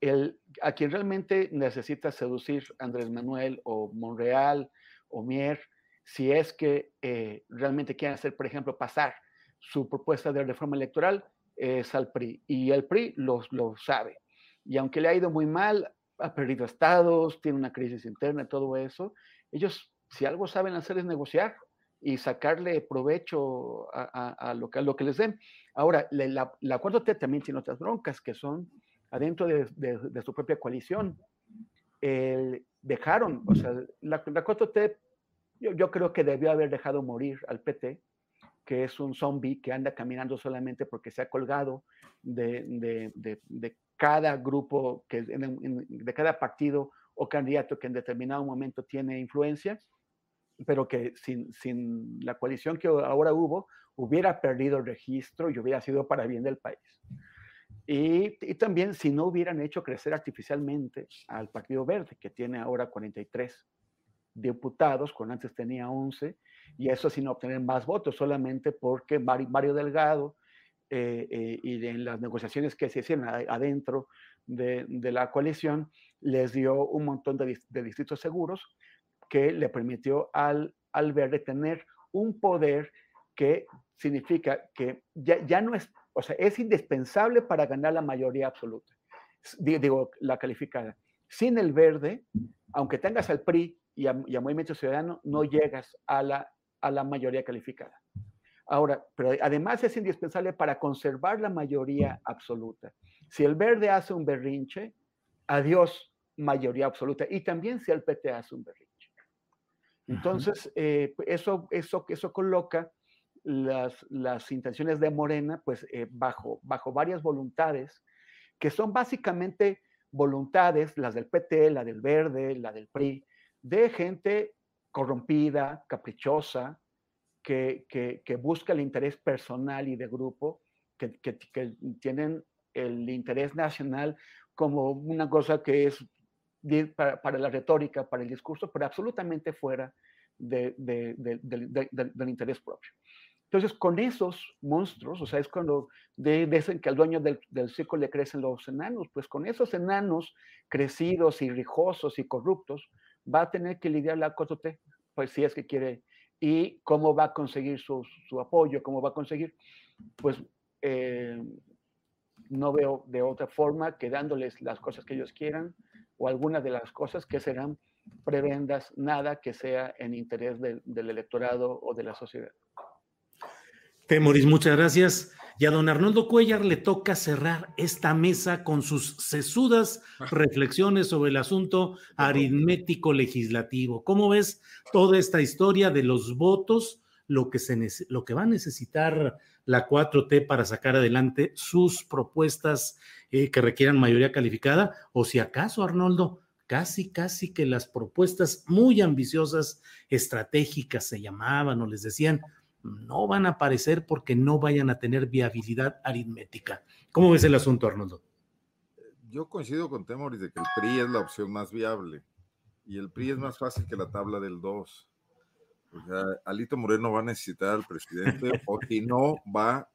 El, a quien realmente necesita seducir Andrés Manuel o Monreal o Mier, si es que eh, realmente quieren hacer, por ejemplo, pasar su propuesta de reforma electoral, es al PRI. Y el PRI lo, lo sabe. Y aunque le ha ido muy mal, ha perdido estados, tiene una crisis interna, todo eso, ellos si algo saben hacer es negociar y sacarle provecho a, lo, que, lo, que, les den. Ahora, la, la 4T también tiene otras broncas que son adentro de, su propia coalición. dejaron, o sea, la, la 4T yo, yo, creo que debió haber dejado morir al PT, que es un zombie que anda caminando solamente porque se ha colgado de, de cada grupo, que, de cada partido o candidato que en determinado momento tiene influencia pero que sin, sin la coalición que ahora hubo, hubiera perdido el registro y hubiera sido para bien del país. Y, y, también si no hubieran hecho crecer artificialmente al Partido Verde, que tiene ahora 43 diputados, cuando antes tenía 11, y eso sin obtener más votos, solamente porque Mario Delgado eh, eh, y en las negociaciones que se hicieron adentro de, la coalición, les dio un montón de, de distritos seguros que le permitió al, al verde tener un poder que significa que ya, ya no es, o sea, es indispensable para ganar la mayoría absoluta, digo, la calificada. Sin el verde, aunque tengas al PRI y a, y a Movimiento Ciudadano, no llegas a la, a la mayoría calificada. Ahora, pero además es indispensable para conservar la mayoría absoluta. Si el verde hace un berrinche, adiós mayoría absoluta. Y también si el PT hace un berrinche. Entonces, eh, eso, eso, eso coloca las, las intenciones de Morena pues, eh, bajo, bajo varias voluntades, que son básicamente voluntades, las del PT, la del Verde, la del PRI, de gente corrompida, caprichosa, que, que, busca el interés personal y de grupo, que, que, tienen el interés nacional como una cosa que es para, para, la retórica, para el discurso, pero absolutamente fuera de, de, de, del interés propio. Entonces, con esos monstruos, o sea, es cuando dicen que al dueño del, del, circo le crecen los enanos, pues con esos enanos crecidos y rijosos y corruptos, va a tener que lidiar la 4T, pues si es que quiere, y cómo va a conseguir su, su apoyo, cómo va a conseguir, pues eh, no veo de otra forma que dándoles las cosas que ellos quieran, o algunas de las cosas que serán prebendas, nada que sea en interés del, del electorado o de la sociedad. Temoris, muchas gracias. Y a don Arnoldo Cuellar le toca cerrar esta mesa con sus sesudas reflexiones sobre el asunto aritmético legislativo. ¿Cómo ves toda esta historia de los votos, lo que, se, lo que va a necesitar la 4T para sacar adelante sus propuestas eh, que requieran mayoría calificada, o si acaso, Arnoldo, casi, casi que las propuestas muy ambiciosas, estratégicas se llamaban o les decían, no van a aparecer porque no vayan a tener viabilidad aritmética. ¿Cómo ves el asunto, Arnoldo? Yo coincido con Temoris de que el PRI es la opción más viable y el PRI es más fácil que la tabla del 2. O sea, Alito Moreno va a necesitar al presidente [laughs] o si no va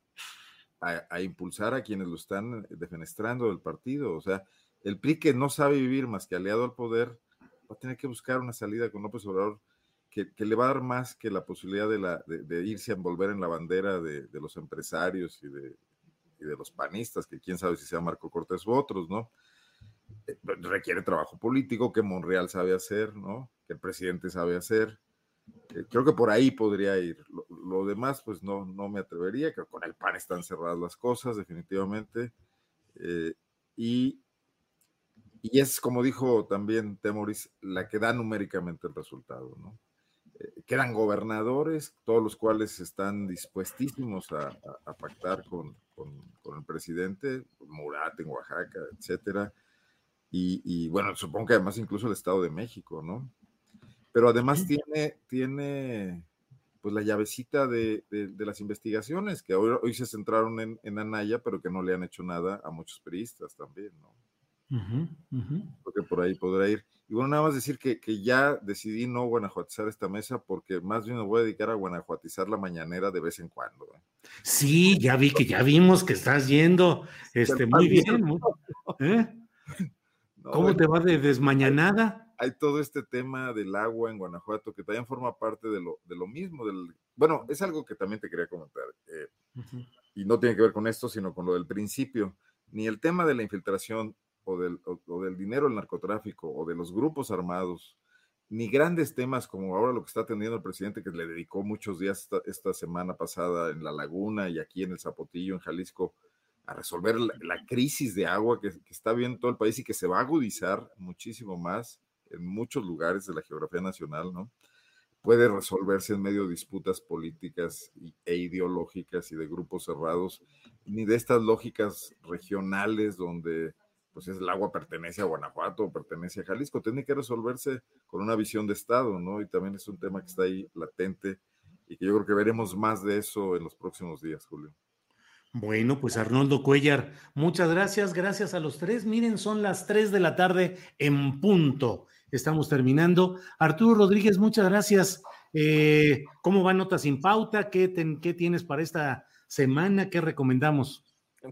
a, impulsar a quienes lo están defenestrando del partido. O sea, el PRI que no sabe vivir más que aliado al poder, va a tener que buscar una salida con López Obrador que, le va a dar más que la posibilidad de, irse a envolver en la bandera de, los empresarios y de, los panistas, que quién sabe si sea Marco Cortés u otros, ¿no? Eh, requiere trabajo político que Monreal sabe hacer, ¿no? Que el presidente sabe hacer. Eh, creo que por ahí podría ir. Lo, lo, demás, pues no, no me atrevería. Creo que con el PAN están cerradas las cosas, definitivamente. Eh, y, y, es, como dijo también Temoris, la que da numéricamente el resultado, ¿no? Quedan gobernadores, todos los cuales están dispuestísimos a, a, a pactar con, con, con, el presidente, Murat en Oaxaca, etcétera. Y, y bueno, supongo que además incluso el Estado de México, ¿no? pero además tiene, tiene pues la llavecita de, de, de las investigaciones, que hoy, hoy se centraron en, en, Anaya, pero que no le han hecho nada a muchos periodistas también, ¿no? Porque por ahí podrá ir. Y bueno, nada más decir que, que, ya decidí no guanajuatizar esta mesa porque más bien me voy a dedicar a guanajuatizar la mañanera de vez en cuando. ¿eh? Sí, ya vi que ya vimos que estás yendo. Este, muy bien. [laughs] ¿eh? ¿Cómo te va de desmañanada? Hay, todo este tema del agua en Guanajuato que también forma parte de lo, de lo mismo. Del, bueno, es algo que también te quería comentar. Eh, y no tiene que ver con esto, sino con lo del principio. Ni el tema de la infiltración o del, o, del dinero del narcotráfico o de los grupos armados, ni grandes temas como ahora lo que está atendiendo el presidente, que le dedicó muchos días esta, semana pasada en La Laguna y aquí en el Zapotillo, en Jalisco, a resolver la, crisis de agua que, que, está viendo todo el país y que se va a agudizar muchísimo más en muchos lugares de la geografía nacional, ¿no? Puede resolverse en medio de disputas políticas e ideológicas y de grupos cerrados, ni de estas lógicas regionales donde pues el agua pertenece a Guanajuato, pertenece a Jalisco, tiene que resolverse con una visión de Estado, ¿no? Y también es un tema que está ahí latente y que yo creo que veremos más de eso en los próximos días, Julio. Bueno, pues Arnoldo Cuellar, muchas gracias, gracias a los tres. Miren, son las tres de la tarde en punto. Estamos terminando. Arturo Rodríguez, muchas gracias. Eh, ¿Cómo va Nota Sin Pauta? ¿Qué, ¿Qué tienes para esta semana? ¿Qué recomendamos?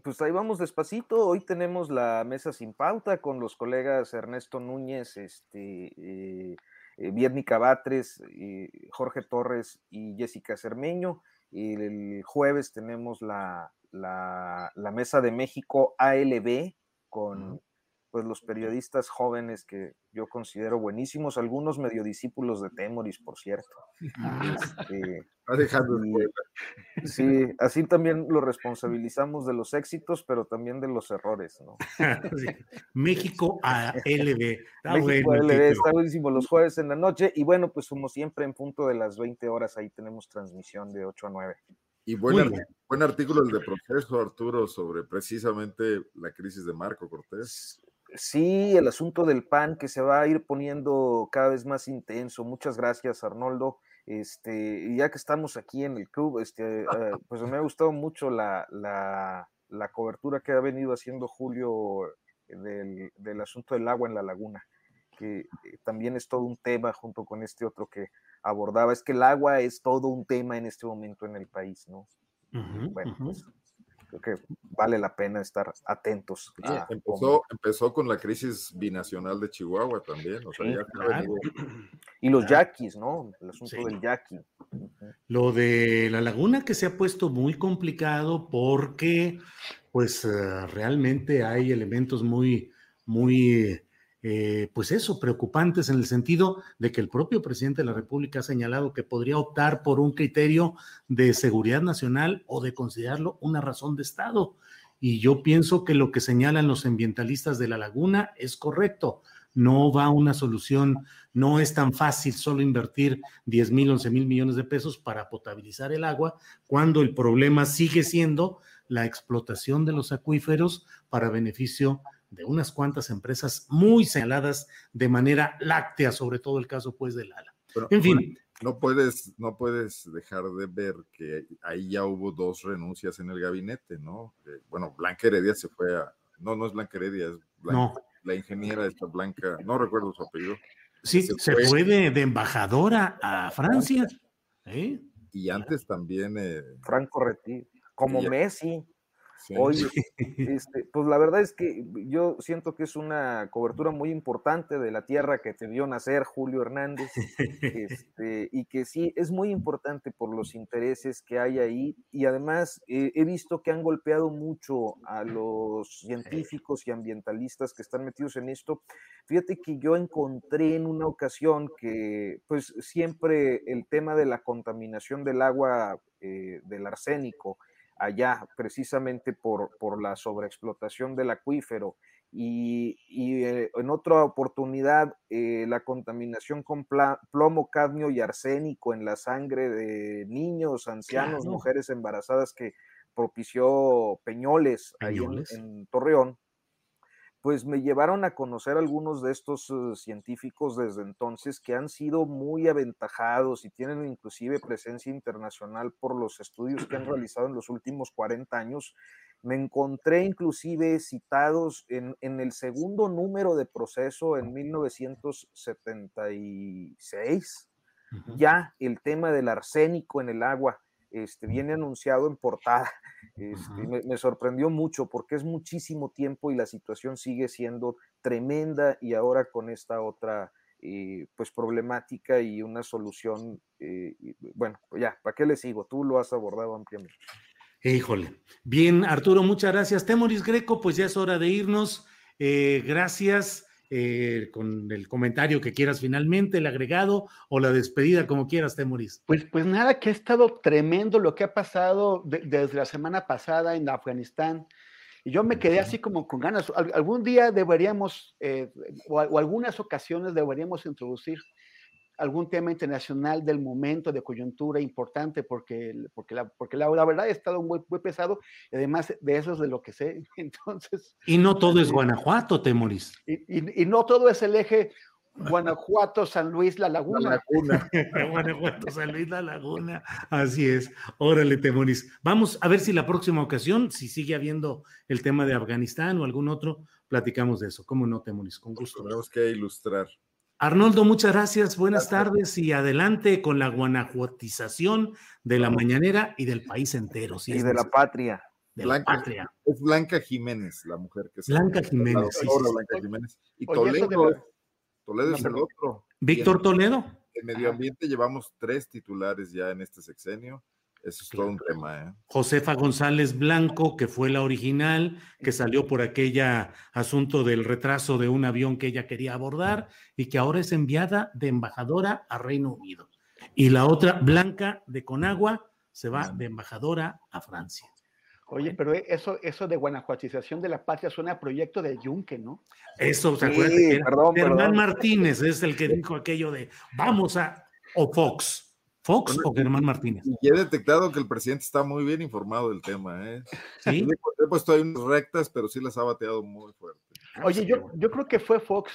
Pues ahí vamos despacito. Hoy tenemos la mesa sin pauta con los colegas Ernesto Núñez, este, eh, eh Vierni Cabatres, eh, Jorge Torres y Jessica Cermeño. Y el jueves tenemos la, la, la mesa de México ALB con pues los periodistas jóvenes que yo considero buenísimos, algunos medio discípulos de Temoris, por cierto. Este, sí, así también lo responsabilizamos de los éxitos, pero también de los errores, ¿no? [laughs] México a LB. Está México bueno, LB, está buenísimo los jueves en la noche, y bueno, pues como siempre en punto de las 20 horas ahí tenemos transmisión de 8 a 9. Y buen, buen artículo el de proceso, Arturo, sobre precisamente la crisis de Marco Cortés. Sí, el asunto del PAN que se va a ir poniendo cada vez más intenso. Muchas gracias, Arnoldo. Este, ya que estamos aquí en el club, este, eh, pues me ha gustado mucho la, la, la, cobertura que ha venido haciendo Julio del, del, asunto del agua en la laguna, que eh, también es todo un tema junto con este otro que abordaba. Es que el agua es todo un tema en este momento en el país, ¿no? bueno, pues, creo que vale la pena estar atentos. empezó, empezó, con la crisis binacional de Chihuahua también. Y los yaquis, ¿no? El asunto del yaqui. Lo de la laguna que se ha puesto muy complicado porque, pues, eh, realmente hay elementos muy, muy eh, pues eso, preocupantes en el sentido de que el propio presidente de la República ha señalado que podría optar por un criterio de seguridad nacional o de considerarlo una razón de Estado. Y yo pienso que lo que señalan los ambientalistas de la laguna es correcto. No va una solución, no es tan fácil solo invertir 10 mil, 11 mil millones de pesos para potabilizar el agua, cuando el problema sigue siendo la explotación de los acuíferos para beneficio de unas cuantas empresas muy señaladas de manera láctea, sobre todo el caso pues del ALA. en fin. No puedes, no puedes dejar de ver que ahí ya hubo dos renuncias en el gabinete, ¿no? bueno, Blanca Heredia se fue a, no, no es Blanca Heredia, es la ingeniera esta Blanca, no recuerdo su apellido. Sí, se, fue, de, embajadora a Francia. ¿eh? Y antes también. Eh, Franco Retí, como Messi. Oye, [laughs] este, pues la verdad es que yo siento que es una cobertura muy importante de la tierra que te vio nacer Julio Hernández, [laughs] este, y que sí es muy importante por los intereses que hay ahí, y además eh, he visto que han golpeado mucho a los científicos y ambientalistas que están metidos en esto. Fíjate que yo encontré en una ocasión que pues siempre el tema de la contaminación del agua, eh, del arsénico, allá precisamente por, por la sobreexplotación del acuífero y, eh, en otra oportunidad eh, la contaminación con plomo, cadmio y arsénico en la sangre de niños, ancianos, mujeres embarazadas que propició Peñoles, ahí en, Torreón. Pues me llevaron a conocer algunos de estos uh, científicos desde entonces que han sido muy aventajados y tienen inclusive presencia internacional por los estudios que han [clears throat] realizado en los últimos 40 años. Me encontré inclusive citados en, en el segundo número de proceso en 1976, ya el tema del arsénico en el agua este, viene anunciado en portada. [laughs] Este, me, sorprendió mucho porque es muchísimo tiempo y la situación sigue siendo tremenda y ahora con esta otra eh, pues problemática y una solución, eh, bueno, ya, ¿para qué le sigo? Tú lo has abordado ampliamente. Híjole. Bien, Arturo, muchas gracias. Temoris Greco, pues ya es hora de irnos. Eh, gracias. Eh, con el comentario que quieras finalmente, el agregado o la despedida, como quieras, Temoris. Pues, pues nada, que ha estado tremendo lo que ha pasado desde la semana pasada en Afganistán. Y yo me quedé así como con ganas. algún día deberíamos, eh, o, algunas ocasiones deberíamos introducir algún tema internacional del momento de coyuntura importante, porque, porque, la, porque la, verdad ha estado muy, muy, pesado, y además de eso es de lo que sé. [laughs] Entonces. Y no todo es Guanajuato, Temoris. Y, y, no todo es el eje [laughs] Guanajuato, San Luis, La Laguna. [laughs] Guanajuato, San Luis, La Laguna. Así es. Órale, Temoris. Vamos a ver si la próxima ocasión, si sigue habiendo el tema de Afganistán o algún otro, platicamos de eso. ¿Cómo no, Temoris? Con gusto. Tenemos que ilustrar. Arnoldo, muchas gracias, buenas tardes y adelante con la guanajuatización de la mañanera y del país entero. y de la patria. De la patria. Es Blanca Jiménez, la mujer que se Blanca Jiménez. Sí, Blanca Jiménez. Y Toledo, Toledo es el otro. Víctor Toledo. En medio ambiente llevamos tres titulares ya en este sexenio. Eso es todo un tema. ¿eh? Josefa González Blanco, que fue la original, que salió por aquella asunto del retraso de un avión que ella quería abordar y que ahora es enviada de embajadora a Reino Unido. Y la otra, Blanca de Conagua, se va de embajadora a Francia. Oye, pero eso, eso de guanajuatización de la patria suena a proyecto de Junque, ¿no? Eso, ¿se acuerdan? perdón, Hernán Martínez es el que dijo aquello de vamos a, o Fox, ¿Fox o Germán Martínez? Y he detectado que el presidente está muy bien informado del tema. ¿eh? Sí. He puesto ahí unas rectas, pero sí las ha bateado muy fuerte. Ah, Oye, yo, yo creo que fue Fox.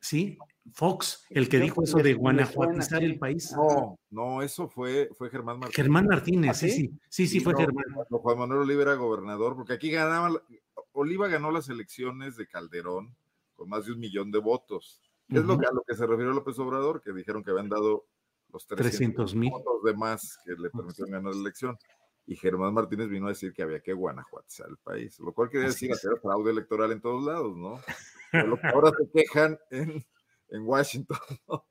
Sí, Fox, el que dijo eso de guanajuatizar el país. No, no, eso fue, fue Germán Martínez. Germán Martínez, ¿Ah, sí, sí, sí, sí, fue Germán. Juan Manuel Oliva era gobernador, porque aquí ganaba, Oliva ganó las elecciones de Calderón con más de un millón de votos. Es lo que, a lo que se refirió López Obrador, que dijeron que habían dado los 300 mil votos de más que le permitieron ganar la elección. Y Germán Martínez vino a decir que había que guanajuatizar el país, lo cual quiere decir hacer fraude electoral en todos lados, ¿no? [laughs] lo que ahora se quejan en, en Washington. [laughs]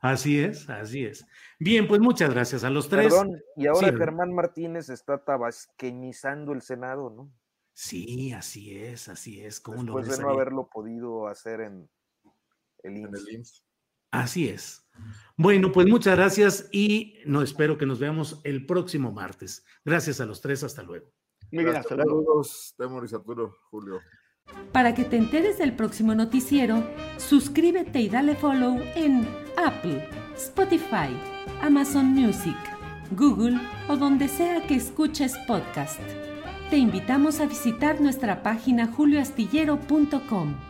Así es, así es. Bien, pues muchas gracias a los tres. Perdón, y ahora Germán Martínez está tabasqueñizando el Senado, ¿no? Sí, así es, así es. ¿Cómo Después de no haberlo podido hacer en el IMSS. Así es. Bueno, pues muchas gracias y no espero que nos veamos el próximo martes. Gracias a los tres, hasta luego. Bien, hasta luego. Saludos, Arturo, Julio. Para que te enteres del próximo noticiero, suscríbete y dale follow en Apple, Spotify, Amazon Music, Google o donde sea que escuches podcast. Te invitamos a visitar nuestra página julioastillero.com.